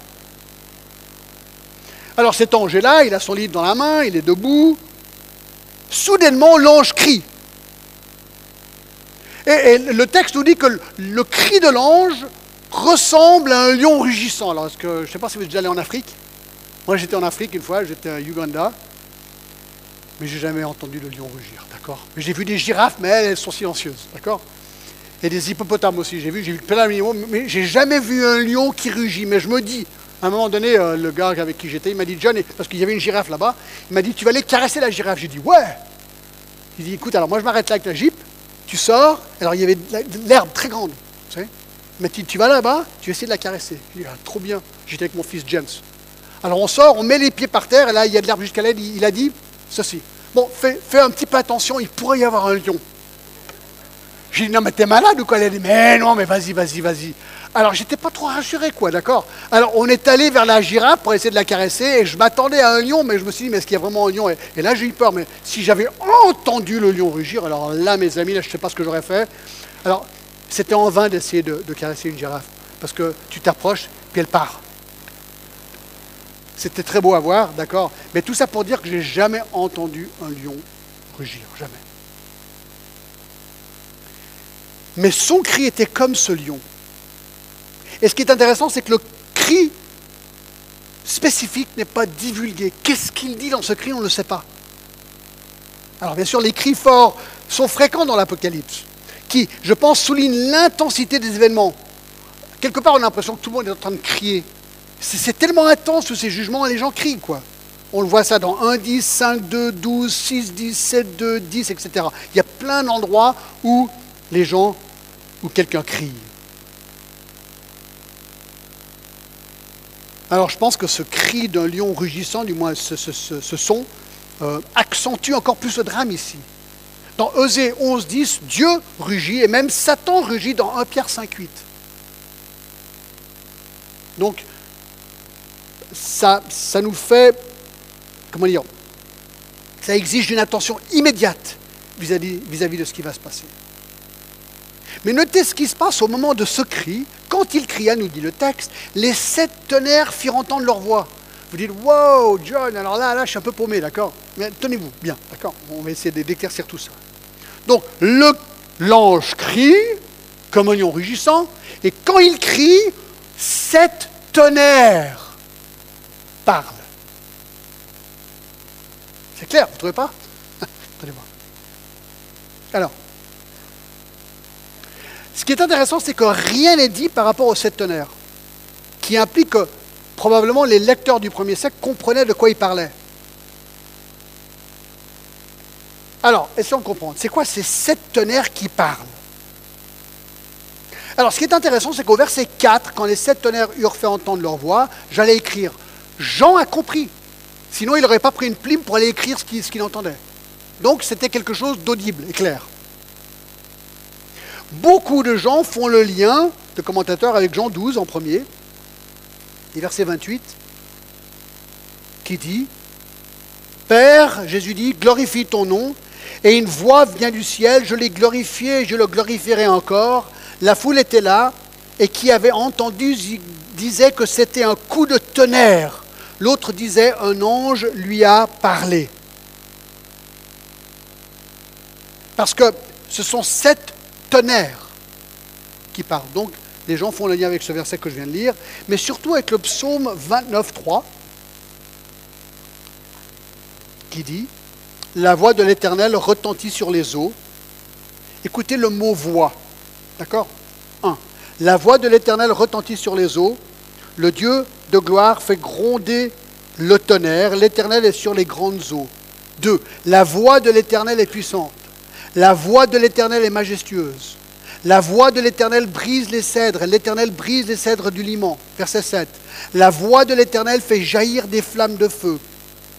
S1: Alors cet ange est là, il a son livre dans la main, il est debout. Soudainement, l'ange crie. Et, le texte nous dit que le, cri de l'ange ressemble à un lion rugissant. Alors, que, je ne sais pas si vous êtes déjà allé en Afrique. Moi, j'étais en Afrique une fois, j'étais à Uganda. Mais j'ai jamais entendu le lion rugir, d'accord? Mais j'ai vu des girafes, mais elles, sont silencieuses, d'accord? Et des hippopotames aussi, j'ai vu, j'ai vu plein d'animaux, mais j'ai jamais vu un lion qui rugit. Mais je me dis, à un moment donné, euh, le gars avec qui j'étais, il m'a dit, John, parce qu'il y avait une girafe là-bas, il m'a dit, tu vas aller caresser la girafe. J'ai dit, ouais Il dit, écoute, alors moi je m'arrête là avec la jeep, tu sors, alors il y avait de l'herbe très grande, mais tu, vas là-bas, tu essaies de la caresser. Je dis, ah, trop bien. J'étais avec mon fils James. Alors on sort, on met les pieds par terre, et là il y a de l'herbe jusqu'à l'aide, il a dit, ceci. Bon, fais, un petit peu attention, il pourrait y avoir un lion. J'ai dit, non, mais t'es malade ou quoi? Elle a dit, mais non, mais vas-y, vas-y, vas-y. Alors, j'étais pas trop rassuré, quoi, d'accord? Alors, on est allé vers la girafe pour essayer de la caresser, et je m'attendais à un lion, mais je me suis dit, mais est-ce qu'il y a vraiment un lion? Et, là, j'ai eu peur, mais si j'avais entendu le lion rugir, alors là, mes amis, là, je ne sais pas ce que j'aurais fait. Alors, c'était en vain d'essayer de caresser une girafe, parce que tu t'approches, puis elle part. C'était très beau à voir, d'accord Mais tout ça pour dire que j'ai jamais entendu un lion rugir, jamais. Mais son cri était comme ce lion. Et ce qui est intéressant, c'est que le cri spécifique n'est pas divulgué. Qu'est-ce qu'il dit dans ce cri On ne le sait pas. Alors bien sûr, les cris forts sont fréquents dans l'Apocalypse, qui, je pense, soulignent l'intensité des événements. Quelque part, on a l'impression que tout le monde est en train de crier. C'est tellement intense tous ces jugements, les gens crient, quoi. On le voit ça dans 1, 10, 5, 2, 12, 6, 10, 7, 2, 10, etc. Il y a plein d'endroits où les gens, où quelqu'un crie. Alors je pense que ce cri d'un lion rugissant, du moins ce, son, euh, accentue encore plus le drame ici. Dans Osée 11, 10, Dieu rugit et même Satan rugit dans 1 Pierre 5, 8. Donc, ça, ça nous fait, comment dire, ça exige une attention immédiate vis-à-vis -vis de ce qui va se passer. Mais notez ce qui se passe au moment de ce cri. Quand il cria, nous dit le texte, les sept tonnerres firent entendre leur voix. Vous dites, wow, John, alors là, là, je suis un peu paumé, d'accord? Tenez-vous, bien, d'accord? On va essayer d'éclaircir tout ça. Donc, l'ange crie, comme un lion rugissant, et quand il crie, sept tonnerres parle. C'est clair, vous ne trouvez pas? Attendez voir. Alors, ce qui est intéressant, c'est que rien n'est dit par rapport aux sept tonnerres, qui implique que probablement les lecteurs du premier siècle comprenaient de quoi il parlait. Alors, essayons de comprendre. C'est quoi ces sept tonnerres qui parlent? Alors, ce qui est intéressant, c'est qu'au verset 4, quand les sept tonnerres eurent fait entendre leur voix, j'allais écrire Jean a compris. Sinon, il n'aurait pas pris une plume pour aller écrire ce qu'il entendait. Donc, c'était quelque chose d'audible et clair. Beaucoup de gens font le lien de commentateurs avec Jean 12 en premier, et verset 28, qui dit Père, Jésus dit, glorifie ton nom, et une voix vient du ciel, je l'ai glorifié je le glorifierai encore. La foule était là, et qui avait entendu disait que c'était un coup de tonnerre. L'autre disait, un ange lui a parlé. Parce que ce sont sept tonnerres qui parlent. Donc, Les gens font le lien avec ce verset que je viens de lire, mais surtout avec le psaume 29, 3, qui dit La voix de l'Éternel retentit sur les eaux. Écoutez le mot voix. D'accord? 1. La voix de l'Éternel retentit sur les eaux. Le Dieu de gloire fait gronder le tonnerre. L'Éternel est sur les grandes eaux. 2. La voix de l'Éternel est puissante. La voix de l'Éternel est majestueuse. La voix de l'Éternel brise les cèdres. L'Éternel brise les cèdres du Liman. Verset 7. La voix de l'Éternel fait jaillir des flammes de feu.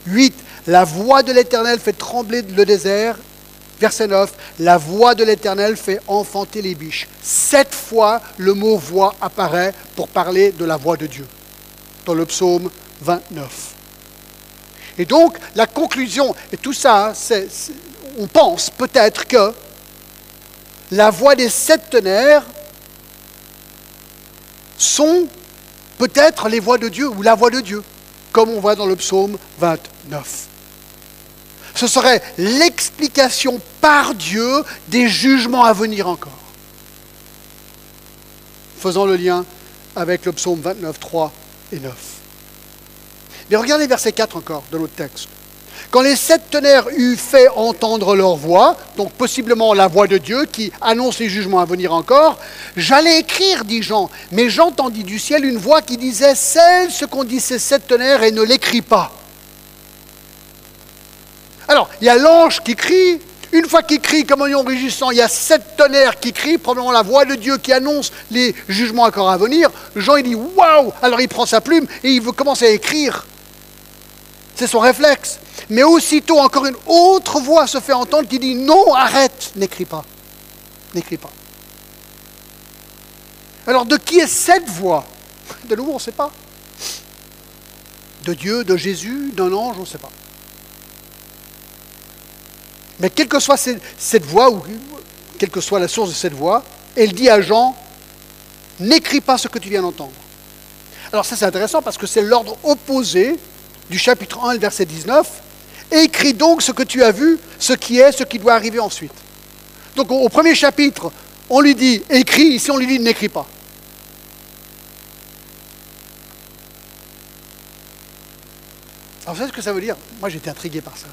S1: 8. La voix de l'Éternel fait trembler le désert. Verset 9. La voix de l'Éternel fait enfanter les biches. Sept fois, le mot voix apparaît pour parler de la voix de Dieu dans le psaume 29. Et donc, la conclusion, et tout ça, on pense peut-être que la voix des sept tonnerres sont peut-être les voix de Dieu ou la voix de Dieu, comme on voit dans le psaume 29. Ce serait l'explication par Dieu des jugements à venir encore. Faisant le lien avec le psaume 29, 3 et 9. Mais regardez verset 4 encore de l'autre texte. Quand les sept tonnerres eurent fait entendre leur voix, donc possiblement la voix de Dieu qui annonce les jugements à venir encore, j'allais écrire, dit Jean, mais j'entendis du ciel une voix qui disait Celle ce qu'on dit ces sept tonnerres et ne l'écrit pas. Alors, il y a l'ange qui crie, une fois qu'il crie comme un lion rugissant, il y a sept tonnerres qui crient, probablement la voix de Dieu qui annonce les jugements encore à venir. Jean, il dit Waouh Alors il prend sa plume et il veut commencer à écrire. C'est son réflexe. Mais aussitôt, encore une autre voix se fait entendre qui dit Non, arrête, n'écris pas. N'écris pas. Alors, de qui est cette voix? De nouveau, on ne sait pas. De Dieu, de Jésus, d'un ange, on ne sait pas. Mais quelle que soit cette voix, ou quelle que soit la source de cette voix, elle dit à Jean N'écris pas ce que tu viens d'entendre. Alors, ça, c'est intéressant parce que c'est l'ordre opposé du chapitre 1, verset 19 Écris donc ce que tu as vu, ce qui est, ce qui doit arriver ensuite. Donc au, premier chapitre, on lui dit écris, ici on lui dit n'écris pas. Alors vous savez ce que ça veut dire? Moi j'étais intrigué par ça.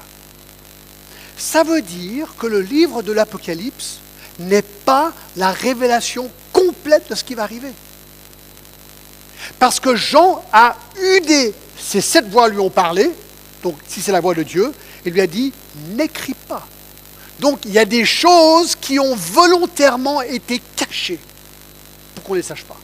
S1: Ça veut dire que le livre de l'Apocalypse n'est pas la révélation complète de ce qui va arriver. Parce que Jean a eu des... Ces sept voix lui ont parlé, donc si c'est la voix de Dieu, il lui a dit, n'écris pas. Donc il y a des choses qui ont volontairement été cachées pour qu'on ne les sache pas.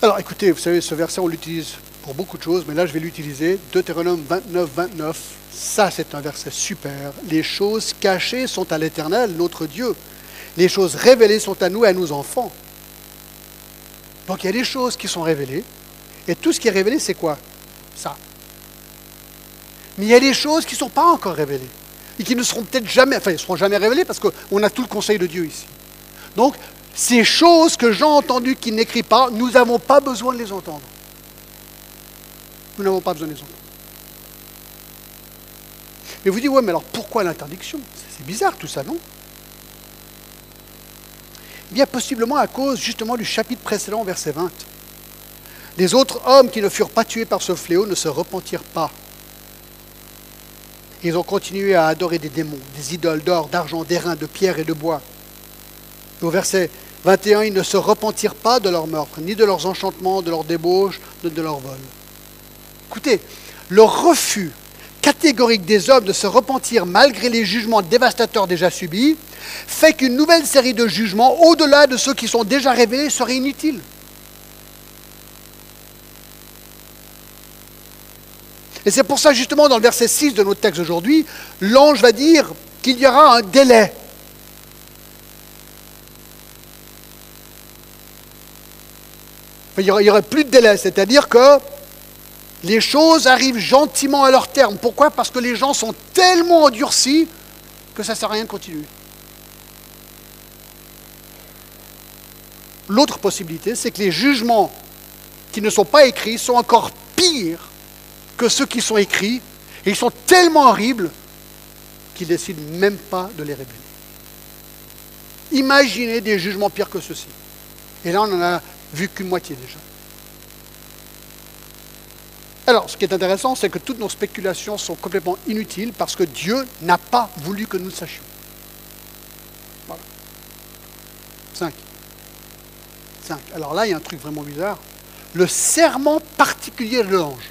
S1: Alors écoutez, vous savez, ce verset, on l'utilise pour beaucoup de choses, mais là je vais l'utiliser. Deutéronome 29, 29, ça c'est un verset super. Les choses cachées sont à l'Éternel, notre Dieu. Les choses révélées sont à nous et à nos enfants. Donc il y a des choses qui sont révélées, et tout ce qui est révélé, c'est quoi? Ça. Mais il y a des choses qui ne sont pas encore révélées, et qui ne seront peut-être jamais, enfin, ne seront jamais révélées parce qu'on a tout le conseil de Dieu ici. Donc, ces choses que j'ai entendues qui n'écrit pas, nous n'avons pas besoin de les entendre. Nous n'avons pas besoin de les entendre. Mais vous dites, ouais, mais alors pourquoi l'interdiction? C'est bizarre tout ça, non? Bien possiblement à cause justement du chapitre précédent, verset 20. Les autres hommes qui ne furent pas tués par ce fléau ne se repentirent pas. Ils ont continué à adorer des démons, des idoles d'or, d'argent, d'airain, de pierre et de bois. au verset 21, ils ne se repentirent pas de leur meurtre, ni de leurs enchantements, de leurs débauches, de leur vol. Écoutez, le refus catégorique des hommes de se repentir malgré les jugements dévastateurs déjà subis fait qu'une nouvelle série de jugements, au-delà de ceux qui sont déjà révélés, serait inutile. Et c'est pour ça, justement, dans le verset 6 de notre texte aujourd'hui, l'ange va dire qu'il y aura un délai. il n'y aurait plus de délai, c'est-à-dire que les choses arrivent gentiment à leur terme. Pourquoi? Parce que les gens sont tellement endurcis que ça ne sert à rien de continuer. L'autre possibilité, c'est que les jugements qui ne sont pas écrits sont encore pires que ceux qui sont écrits, ils sont tellement horribles qu'il décide même pas de les révéler. Imaginez des jugements pires que ceci. Et là, on n'en a vu qu'une moitié déjà. Alors, ce qui est intéressant, c'est que toutes nos spéculations sont complètement inutiles parce que Dieu n'a pas voulu que nous le sachions. Voilà. 5. 5. Alors là, il y a un truc vraiment bizarre. Le serment particulier de l'ange.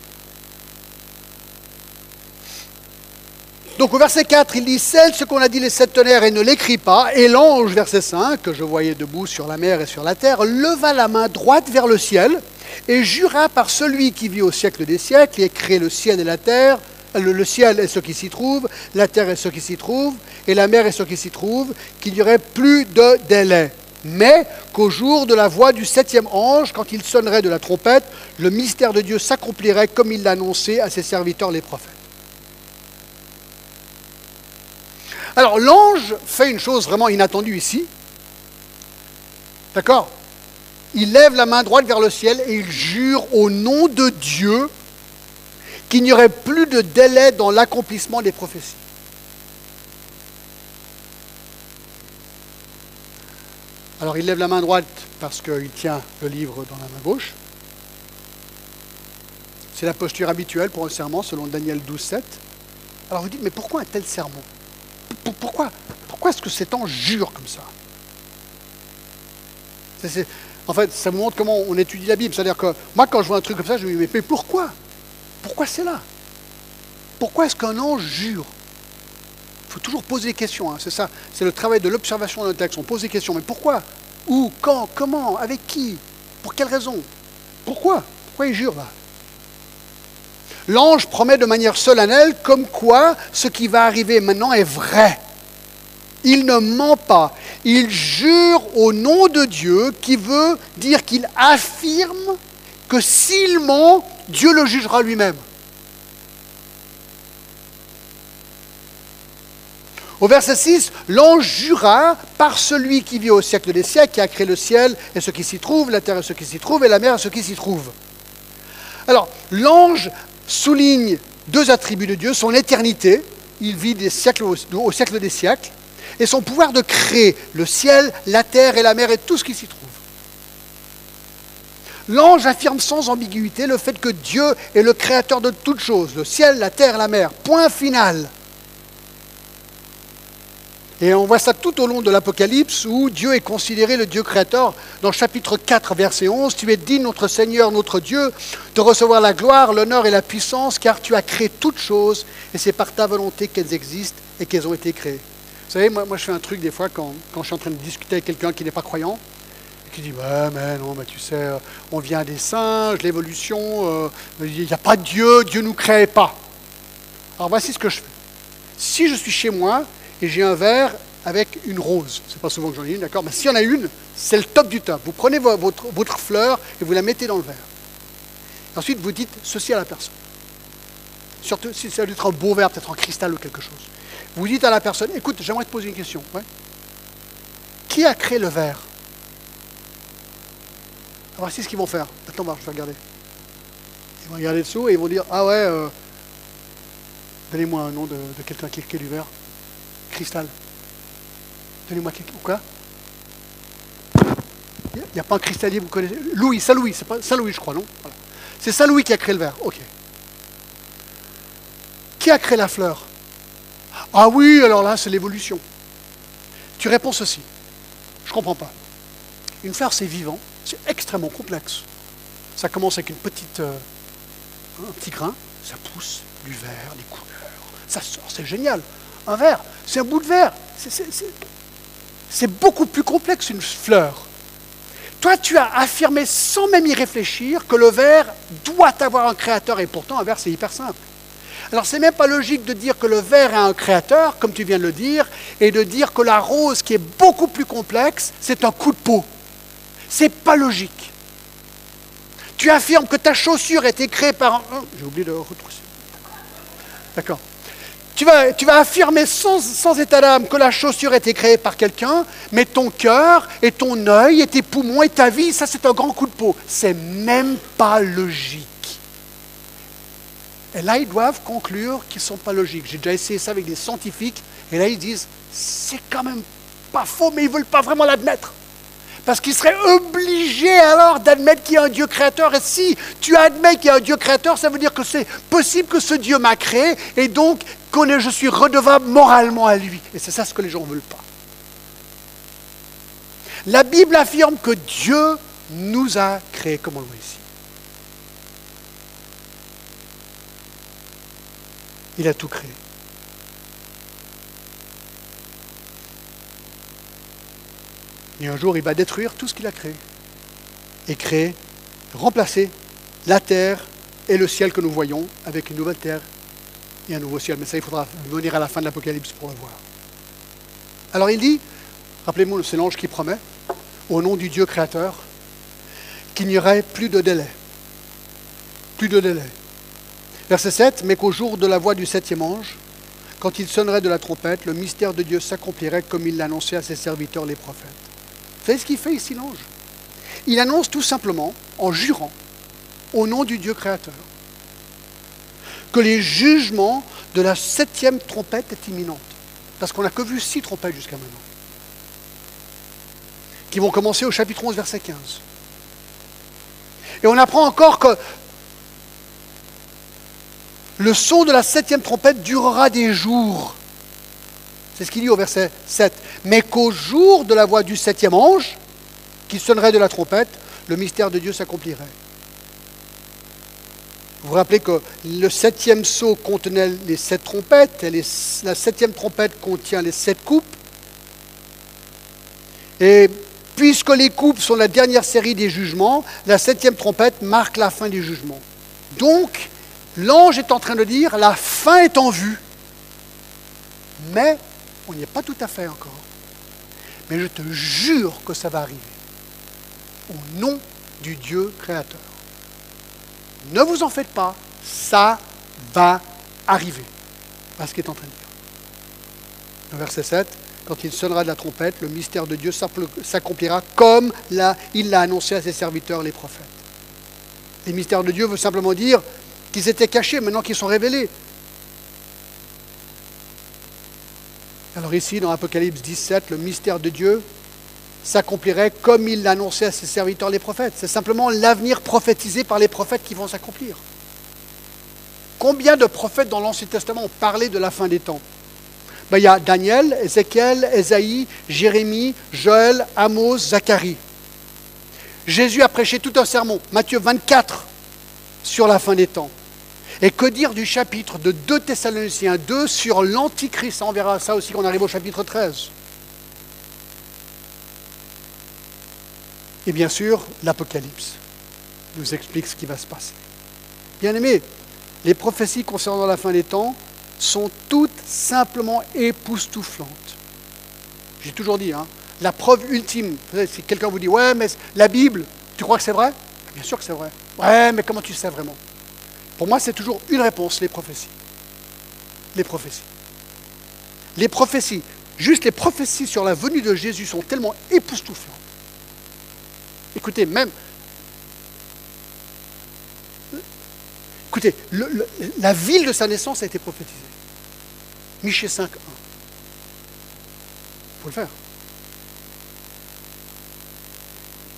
S1: Donc au verset 4, il dit Celle ce qu'on a dit les sept tonnerres et ne l'écrit pas. Et l'ange, verset 5, que je voyais debout sur la mer et sur la terre, leva la main droite vers le ciel et jura par celui qui vit au siècle des siècles et crée le ciel et la terre, le, ciel et ce qui s'y trouve, la terre et ce qui s'y trouve, et la mer et ce qui s'y trouve, qu'il n'y aurait plus de délai. Mais qu'au jour de la voix du septième ange, quand il sonnerait de la trompette, le mystère de Dieu s'accomplirait comme il l'a annoncé à ses serviteurs les prophètes. Alors l'ange fait une chose vraiment inattendue ici. D'accord? Il lève la main droite vers le ciel et il jure au nom de Dieu qu'il n'y aurait plus de délai dans l'accomplissement des prophéties. Alors il lève la main droite parce qu'il tient le livre dans la main gauche. C'est la posture habituelle pour un serment selon Daniel 12, 7. Alors vous dites, mais pourquoi un tel serment? Pourquoi, pourquoi est-ce que cet ange jure comme ça? En fait, ça me montre comment on étudie la Bible. C'est-à-dire que moi, quand je vois un truc comme ça, je me dis, mais pourquoi? Pourquoi c'est là? Pourquoi est-ce qu'un ange jure? Il faut toujours poser des questions. Hein. c'est ça, c'est le travail de l'observation d'un texte. On pose des questions. Mais pourquoi? Où? Quand? Comment? Avec qui? Pour quelle raison? Pourquoi? Pourquoi il jure là? L'ange promet de manière solennelle comme quoi ce qui va arriver maintenant est vrai. Il ne ment pas. Il jure au nom de Dieu qui veut dire qu'il affirme que s'il ment, Dieu le jugera lui-même. Au verset 6, l'ange jura par celui qui vit au siècle des siècles, qui a créé le ciel et ce qui s'y trouve, la terre et ce qui s'y trouve, et la mer et ce qui s'y trouve. Alors, l'ange souligne deux attributs de Dieu, son éternité, il vit des siècles au, siècle des siècles, et son pouvoir de créer le ciel, la terre et la mer et tout ce qui s'y trouve. L'ange affirme sans ambiguïté le fait que Dieu est le créateur de toutes choses, le ciel, la terre, la mer. Point final. Et on voit ça tout au long de l'Apocalypse où Dieu est considéré le Dieu créateur. Dans chapitre 4, verset 11, tu es digne, notre Seigneur, notre Dieu, de recevoir la gloire, l'honneur et la puissance, car tu as créé toutes choses, et c'est par ta volonté qu'elles existent et qu'elles ont été créées. Vous savez, moi, je fais un truc des fois quand, quand je suis en train de discuter avec quelqu'un qui n'est pas croyant, et qui dit Ouais, mais non, mais tu sais, euh, on vient des singes, l'évolution, euh, il n'y a pas de Dieu, Dieu ne nous crée pas. Alors voici ce que je fais. Si je suis chez moi et j'ai un verre avec une rose. C'est pas souvent que j'en ai une, d'accord? Mais s'il y en a une, c'est le top du top. Vous prenez votre, votre fleur et vous la mettez dans le verre. Ensuite, vous dites ceci à la personne. Surtout si ça doit être un beau verre, peut-être en cristal ou quelque chose. Vous dites à la personne, écoute, j'aimerais te poser une question. Qui a créé le verre? Voici ce qu'ils vont faire. Attends, je vais regarder. Ils vont regarder dessous et ils vont dire, ah ouais, euh, donnez-moi un nom de, de quelqu'un qui a créé du verre. Cristal. Donnez-moi quelque Quoi? Il n'y a pas un cristallier, vous connaissez? Louis, Saint-Louis, c'est pas Saint-Louis, je crois, non? C'est Saint-Louis qui a créé le verre. Ok. Qui a créé la fleur? Ah oui, alors là, c'est l'évolution. Tu réponds ceci. Je ne comprends pas. Une fleur, c'est vivant, c'est extrêmement complexe. Ça commence avec une petite, euh, un petit grain, ça pousse, du vert, des couleurs, ça sort, c'est génial. Un verre, c'est un bout de verre. C'est beaucoup plus complexe qu'une fleur. Toi, tu as affirmé sans même y réfléchir que le verre doit avoir un créateur, et pourtant un verre, c'est hyper simple. Alors, c'est même pas logique de dire que le verre a un créateur, comme tu viens de le dire, et de dire que la rose, qui est beaucoup plus complexe, c'est un coup de peau. C'est pas logique. Tu affirmes que ta chaussure a été créée par un. Oh, j'ai oublié de retrousser. D'accord. Tu vas, affirmer sans, état d'âme que la chaussure a été créée par quelqu'un, mais ton cœur et ton œil et tes poumons et ta vie, ça c'est un grand coup de peau. C'est même pas logique. Et là, ils doivent conclure qu'ils ne sont pas logiques. J'ai déjà essayé ça avec des scientifiques Et là, ils disent, c'est quand même pas faux, mais ils ne veulent pas vraiment l'admettre. Parce qu'ils seraient obligés alors d'admettre qu'il y a un Dieu créateur. Et si tu admets qu'il y a un Dieu créateur, ça veut dire que c'est possible que ce Dieu m'a créé et donc que je suis redevable moralement à lui. Et c'est ça ce que les gens ne veulent pas. La Bible affirme que Dieu nous a créés, comme on le voit ici. Il a tout créé. Et un jour, il va détruire tout ce qu'il a créé. Et créer, remplacer la terre et le ciel que nous voyons avec une nouvelle terre et un nouveau ciel. Mais ça, il faudra venir à la fin de l'Apocalypse pour le voir. Alors il dit, rappelez-moi, c'est l'ange qui promet, au nom du Dieu créateur, qu'il n'y aurait plus de délai. Plus de délai. Verset 7, mais qu'au jour de la voix du septième ange, quand il sonnerait de la trompette, le mystère de Dieu s'accomplirait comme il l'annonçait à ses serviteurs les prophètes. Savez ce qu'il fait ici l'ange? Il annonce tout simplement, en jurant, au nom du Dieu créateur, que les jugements de la septième trompette est imminente. Parce qu'on n'a que vu six trompettes jusqu'à maintenant. Qui vont commencer au chapitre 11, verset 15. Et on apprend encore que le son de la septième trompette durera des jours. C'est ce qu'il dit au verset 7. Mais qu'au jour de la voix du septième ange, qui sonnerait de la trompette, le mystère de Dieu s'accomplirait. Vous vous rappelez que le septième sceau contenait les sept trompettes, et la septième trompette contient les sept coupes. Et puisque les coupes sont la dernière série des jugements, la septième trompette marque la fin des jugements. Donc, l'ange est en train de dire, la fin est en vue. Mais on n'y est pas tout à fait encore. Mais je te jure que ça va arriver. Au nom du Dieu créateur. Ne vous en faites pas, ça va arriver. Voilà ce qu'il est en train de dire. Le verset 7, quand il sonnera de la trompette, le mystère de Dieu s'accomplira comme il l'a annoncé à ses serviteurs, les prophètes. Les mystères de Dieu veut simplement dire qu'ils étaient cachés, maintenant qu'ils sont révélés. Alors ici, dans Apocalypse 17, le mystère de Dieu s'accomplirait comme il l'annonçait à ses serviteurs les prophètes. C'est simplement l'avenir prophétisé par les prophètes qui vont s'accomplir. Combien de prophètes dans l'Ancien Testament ont parlé de la fin des temps? Ben, Il y a Daniel, Ézéchiel, Ésaïe, Jérémie, Joël, Amos, Zacharie. Jésus a prêché tout un sermon, Matthieu 24, sur la fin des temps. Et que dire du chapitre de 2 Thessaloniciens 2 sur l'Antichrist? On verra ça aussi quand on arrive au chapitre 13. Et bien sûr, l'Apocalypse nous explique ce qui va se passer. Bien aimé, les prophéties concernant la fin des temps sont toutes simplement époustouflantes. J'ai toujours dit, hein, la preuve ultime, si quelqu'un vous dit, ouais, mais la Bible, tu crois que c'est vrai? Bien sûr que c'est vrai. Ouais, mais comment tu sais vraiment? Pour moi, c'est toujours une réponse, les prophéties. Les prophéties. Les prophéties, juste les prophéties sur la venue de Jésus sont tellement époustouflantes Écoutez, même. Écoutez, la ville de sa naissance a été prophétisée. Michée 5.1. Il faut le faire.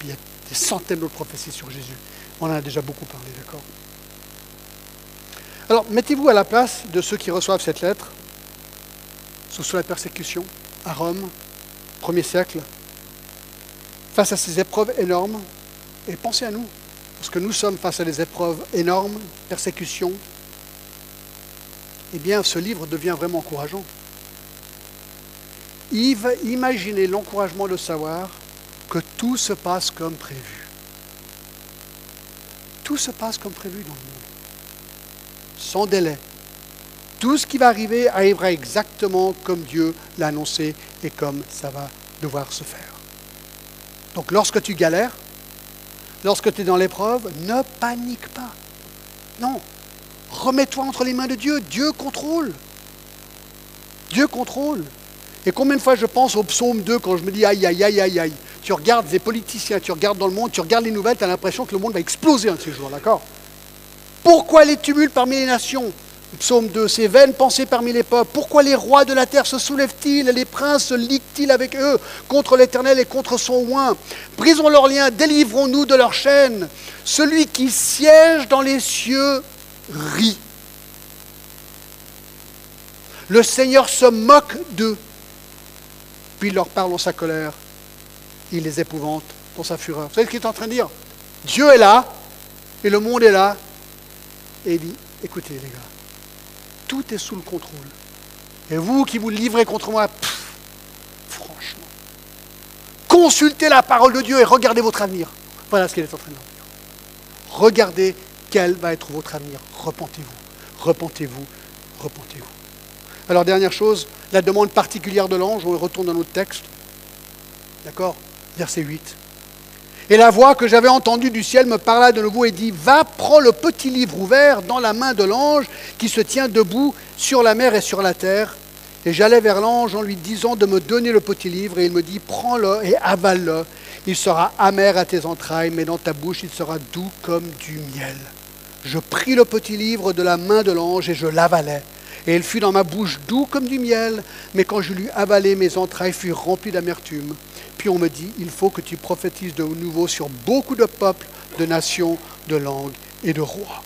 S1: Il y a des centaines d'autres prophéties sur Jésus. On en a déjà beaucoup parlé, d'accord? Alors, mettez-vous à la place de ceux qui reçoivent cette lettre, sous la persécution, à Rome, premier siècle, face à ces épreuves énormes, et pensez à nous, parce que nous sommes face à des épreuves énormes, persécutions, eh bien, ce livre devient vraiment encourageant. Imaginez l'encouragement de savoir que tout se passe comme prévu. Tout se passe comme prévu dans le monde, sans délai. Tout ce qui va arriver arrivera exactement comme Dieu l'a annoncé et comme ça va devoir se faire. Donc lorsque tu galères, lorsque tu es dans l'épreuve, ne panique pas. Non, remets-toi entre les mains de Dieu. Dieu contrôle. Dieu contrôle. Et combien de fois je pense au psaume 2 quand je me dis aïe, aïe, aïe, aïe, aïe. Tu regardes les politiciens, tu regardes dans le monde, tu regardes les nouvelles, tu as l'impression que le monde va exploser un de ces jours, d'accord? Pourquoi les tumultes parmi les nations? Psaume 2, ces vaines pensées parmi les peuples, pourquoi les rois de la terre se soulèvent-ils et les princes se liguent-ils avec eux contre l'Éternel et contre son oint? Brisons leurs liens, délivrons-nous de leurs chaînes. Celui qui siège dans les cieux rit. Le Seigneur se moque d'eux, puis il leur parle en sa colère. Il les épouvante dans sa fureur. Vous savez ce qu'il est en train de dire? Dieu est là, et le monde est là, et dit, écoutez les gars, tout est sous le contrôle. Et vous qui vous livrez contre moi, franchement, consultez la parole de Dieu et regardez votre avenir. Voilà ce qu'il est en train de dire. Regardez quel va être votre avenir. Repentez-vous, repentez-vous, repentez-vous. Alors dernière chose, la demande particulière de l'ange, on retourne dans notre texte. D'accord? Verset 8. Et la voix que j'avais entendue du ciel me parla de nouveau et dit, va, prends le petit livre ouvert dans la main de l'ange qui se tient debout sur la mer et sur la terre. Et j'allais vers l'ange en lui disant de me donner le petit livre, et il me dit, prends-le et avale-le. Il sera amer à tes entrailles, mais dans ta bouche il sera doux comme du miel. Je pris le petit livre de la main de l'ange et je l'avalai. Et il fut dans ma bouche doux comme du miel, mais quand je l'eus avalé, mes entrailles furent remplies d'amertume. Puis on me dit, il faut que tu prophétises de nouveau sur beaucoup de peuples, de nations, de langues et de rois.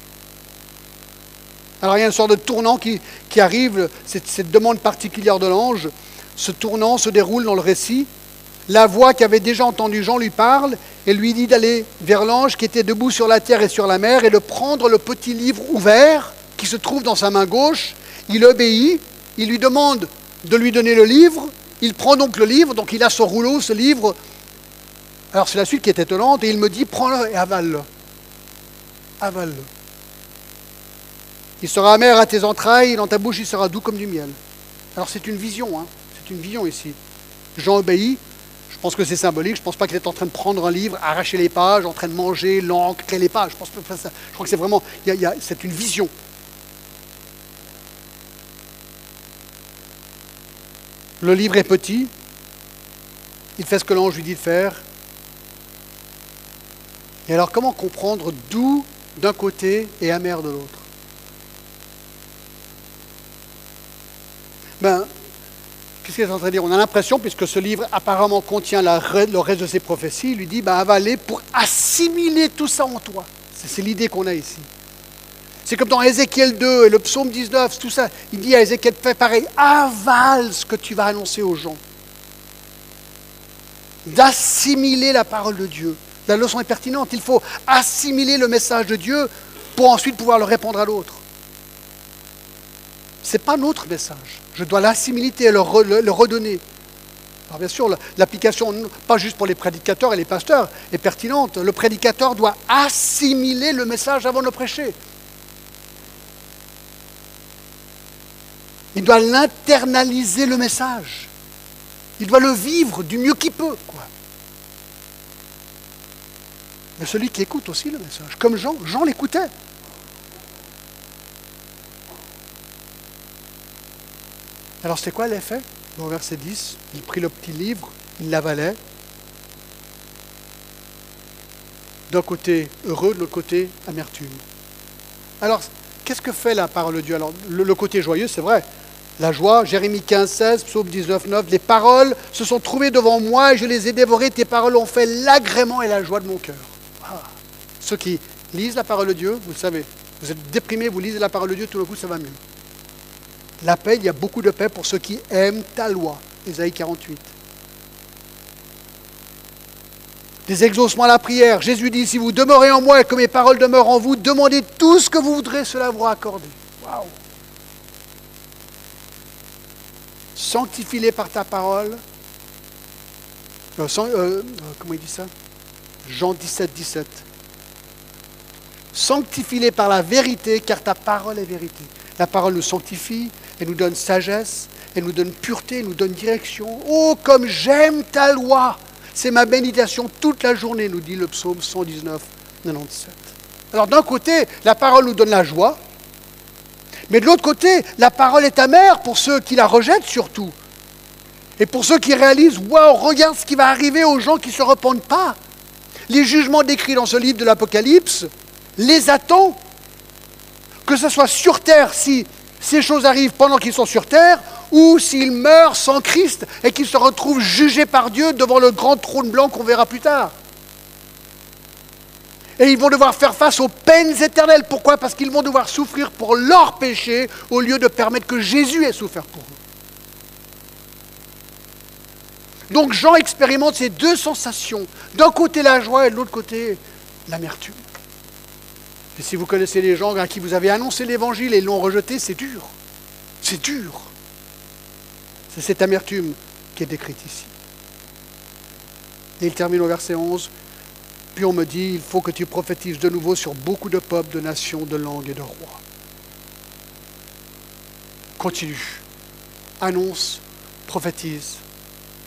S1: Alors il y a une sorte de tournant qui, arrive, cette, cette demande particulière de l'ange. Ce tournant se déroule dans le récit. La voix qui avait déjà entendu Jean lui parle et lui dit d'aller vers l'ange qui était debout sur la terre et sur la mer et de prendre le petit livre ouvert qui se trouve dans sa main gauche. Il obéit, il lui demande de lui donner le livre, il prend donc le livre, donc il a son rouleau, ce livre. Alors c'est la suite qui est étonnante, et il me dit, prends-le et avale-le. Avale-le. Il sera amer à tes entrailles, dans ta bouche il sera doux comme du miel. Alors c'est une vision, hein. c'est une vision ici. Jean obéit, je pense que c'est symbolique, je ne pense pas qu'il est en train de prendre un livre, arracher les pages, en train de manger l'encre, les pages. Je, pense ça. je crois que c'est vraiment, c'est une vision. Le livre est petit. Il fait ce que l'ange lui dit de faire. Et alors comment comprendre doux d'un côté et amer de l'autre? Ben, qu'est-ce qu'il est en train de dire? On a l'impression, puisque ce livre apparemment contient le reste de ses prophéties, il lui dit ben, avaler pour assimiler tout ça en toi. C'est l'idée qu'on a ici. C'est comme dans Ézéchiel 2 et le psaume 19, tout ça. Il dit à Ézéchiel, fais pareil, avale ce que tu vas annoncer aux gens. D'assimiler la parole de Dieu. La leçon est pertinente. Il faut assimiler le message de Dieu pour ensuite pouvoir le répondre à l'autre. Ce n'est pas notre message. Je dois l'assimiler et le, le redonner. Alors bien sûr, l'application, pas juste pour les prédicateurs et les pasteurs, est pertinente. Le prédicateur doit assimiler le message avant de le prêcher. Il doit l'internaliser le message. Il doit le vivre du mieux qu'il peut. Quoi. Mais celui qui écoute aussi le message, comme Jean, Jean l'écoutait. Alors c'est quoi l'effet? Au verset 10, il prit le petit livre, il l'avalait. D'un côté heureux, de l'autre côté amertume. Alors, qu'est-ce que fait la parole de Dieu? Alors, le côté joyeux, c'est vrai, la joie, Jérémie 15, 16, psaume 19, 9, les paroles se sont trouvées devant moi et je les ai dévorées. Tes paroles ont fait l'agrément et la joie de mon cœur. Ah. Ceux qui lisent la parole de Dieu, vous le savez, vous êtes déprimés, vous lisez la parole de Dieu, tout le coup ça va mieux. La paix, il y a beaucoup de paix pour ceux qui aiment ta loi. Ésaïe 48. Des exaucements à la prière. Jésus dit, si vous demeurez en moi et que mes paroles demeurent en vous, demandez tout ce que vous voudrez, cela vous accordé. Waouh sanctifie-les par ta parole. Euh, euh, comment il dit ça? Jean 17, 17. Sanctifie-les par la vérité, car ta parole est vérité. La parole nous sanctifie, elle nous donne sagesse, elle nous donne pureté, elle nous donne direction. Oh, comme j'aime ta loi C'est ma bénédiction toute la journée, nous dit le psaume 119, 97. Alors d'un côté, la parole nous donne la joie, mais de l'autre côté, la parole est amère pour ceux qui la rejettent surtout. Et pour ceux qui réalisent, waouh, regarde ce qui va arriver aux gens qui ne se repentent pas. Les jugements décrits dans ce livre de l'Apocalypse les attendent. Que ce soit sur terre si ces choses arrivent pendant qu'ils sont sur terre, ou s'ils meurent sans Christ et qu'ils se retrouvent jugés par Dieu devant le grand trône blanc qu'on verra plus tard. Et ils vont devoir faire face aux peines éternelles. Pourquoi? Parce qu'ils vont devoir souffrir pour leurs péchés au lieu de permettre que Jésus ait souffert pour eux. Donc Jean expérimente ces deux sensations. D'un côté la joie et de l'autre côté l'amertume. Et si vous connaissez les gens à qui vous avez annoncé l'évangile et l'ont rejeté, c'est dur. C'est dur. C'est cette amertume qui est décrite ici. Et il termine au verset 11. Puis on me dit, il faut que tu prophétises de nouveau sur beaucoup de peuples, de nations, de langues et de rois. Continue. Annonce, prophétise,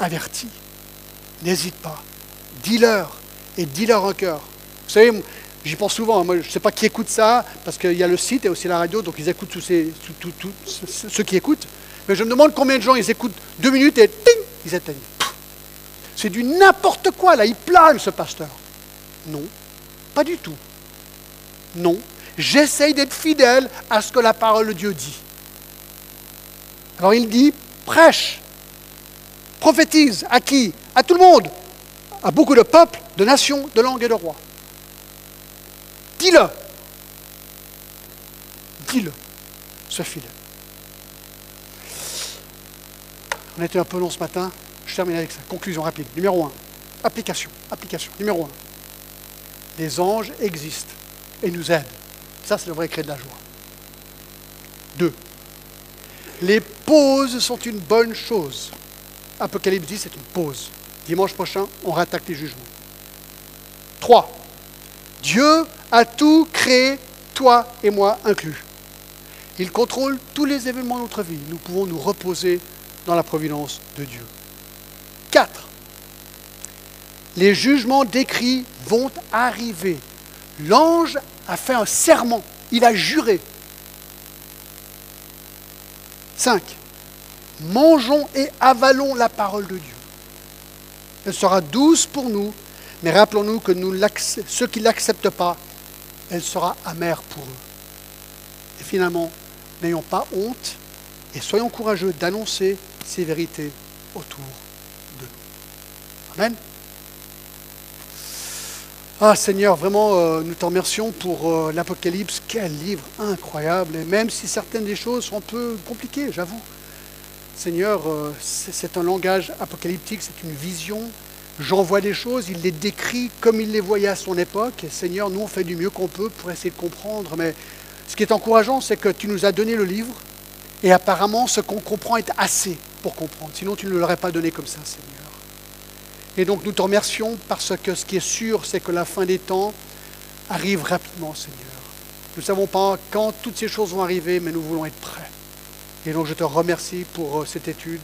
S1: avertis. N'hésite pas. Dis-leur et dis-leur en cœur. Vous savez, j'y pense souvent. Hein. Moi, je ne sais pas qui écoute ça, parce qu'il y a le site et aussi la radio, donc ils écoutent tous ces, ceux qui écoutent. Mais je me demande combien de gens ils écoutent deux minutes et ils éteignent. C'est du n'importe quoi, là. Il plane, ce pasteur. Non, pas du tout. Non. J'essaye d'être fidèle à ce que la parole de Dieu dit. Alors il dit, prêche, prophétise à qui? À tout le monde, à beaucoup de peuples, de nations, de langues et de rois. Dis-le. Dis-le. Sois fidèle. On était un peu long ce matin. Je termine avec ça. Conclusion rapide. Numéro 1. Application. Application. Numéro 1. Les anges existent et nous aident. Ça, ça devrait créer de la joie. 2. Les pauses sont une bonne chose. Apocalypse 10, c'est une pause. Dimanche prochain, on rattaque les jugements. 3. Dieu a tout créé, toi et moi inclus. Il contrôle tous les événements de notre vie. Nous pouvons nous reposer dans la providence de Dieu. 4. Les jugements décrits vont arriver. L'ange a fait un serment. Il a juré. 5 mangeons et avalons la parole de Dieu. Elle sera douce pour nous, mais rappelons-nous que ceux qui ne l'acceptent pas, elle sera amère pour eux. Et finalement, n'ayons pas honte et soyons courageux d'annoncer ces vérités autour de nous. Amen. Ah Seigneur, vraiment, euh, nous te remercions pour euh, l'Apocalypse. Quel livre incroyable. Et même si certaines des choses sont un peu compliquées, j'avoue. Seigneur, euh, c'est un langage apocalyptique, c'est une vision. J'envoie des choses, il les décrit comme il les voyait à son époque. Seigneur, nous, on fait du mieux qu'on peut pour essayer de comprendre. Mais ce qui est encourageant, c'est que tu nous as donné le livre. Et apparemment, ce qu'on comprend est assez pour comprendre. Sinon, tu ne l'aurais pas donné comme ça, Seigneur. Et donc, nous te remercions parce que ce qui est sûr, c'est que la fin des temps arrive rapidement, Seigneur. Nous ne savons pas quand toutes ces choses vont arriver, mais nous voulons être prêts. Et donc je te remercie pour euh, cette étude.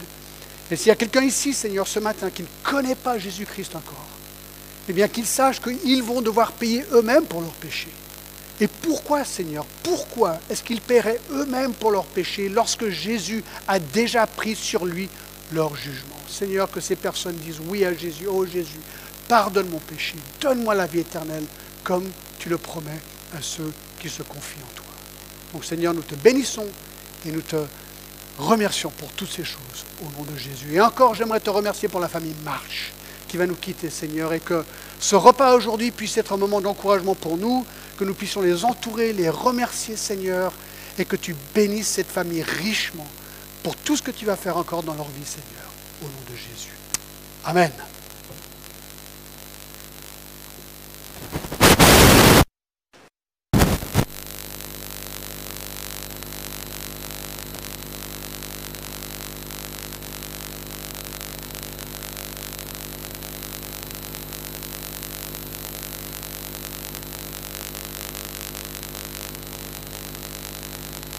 S1: Et s'il y a quelqu'un ici, Seigneur, ce matin, qui ne connaît pas Jésus-Christ encore, eh bien qu'il sache qu'ils vont devoir payer eux-mêmes pour leurs péchés. Et pourquoi, Seigneur, pourquoi est-ce qu'ils paieraient eux-mêmes pour leurs péchés lorsque Jésus a déjà pris sur lui leur jugement Seigneur, que ces personnes disent oui à Jésus, oh Jésus, pardonne mon péché, donne-moi la vie éternelle, comme tu le promets à ceux qui se confient en toi. Donc Seigneur, nous te bénissons et nous te remercions pour toutes ces choses au nom de Jésus. Et encore, j'aimerais te remercier pour la famille Marche qui va nous quitter, Seigneur, et que ce repas aujourd'hui puisse être un moment d'encouragement pour nous, que nous puissions les entourer, les remercier, Seigneur, et que tu bénisses cette famille richement pour tout ce que tu vas faire encore dans leur vie, Seigneur, au nom de Jésus. Amen.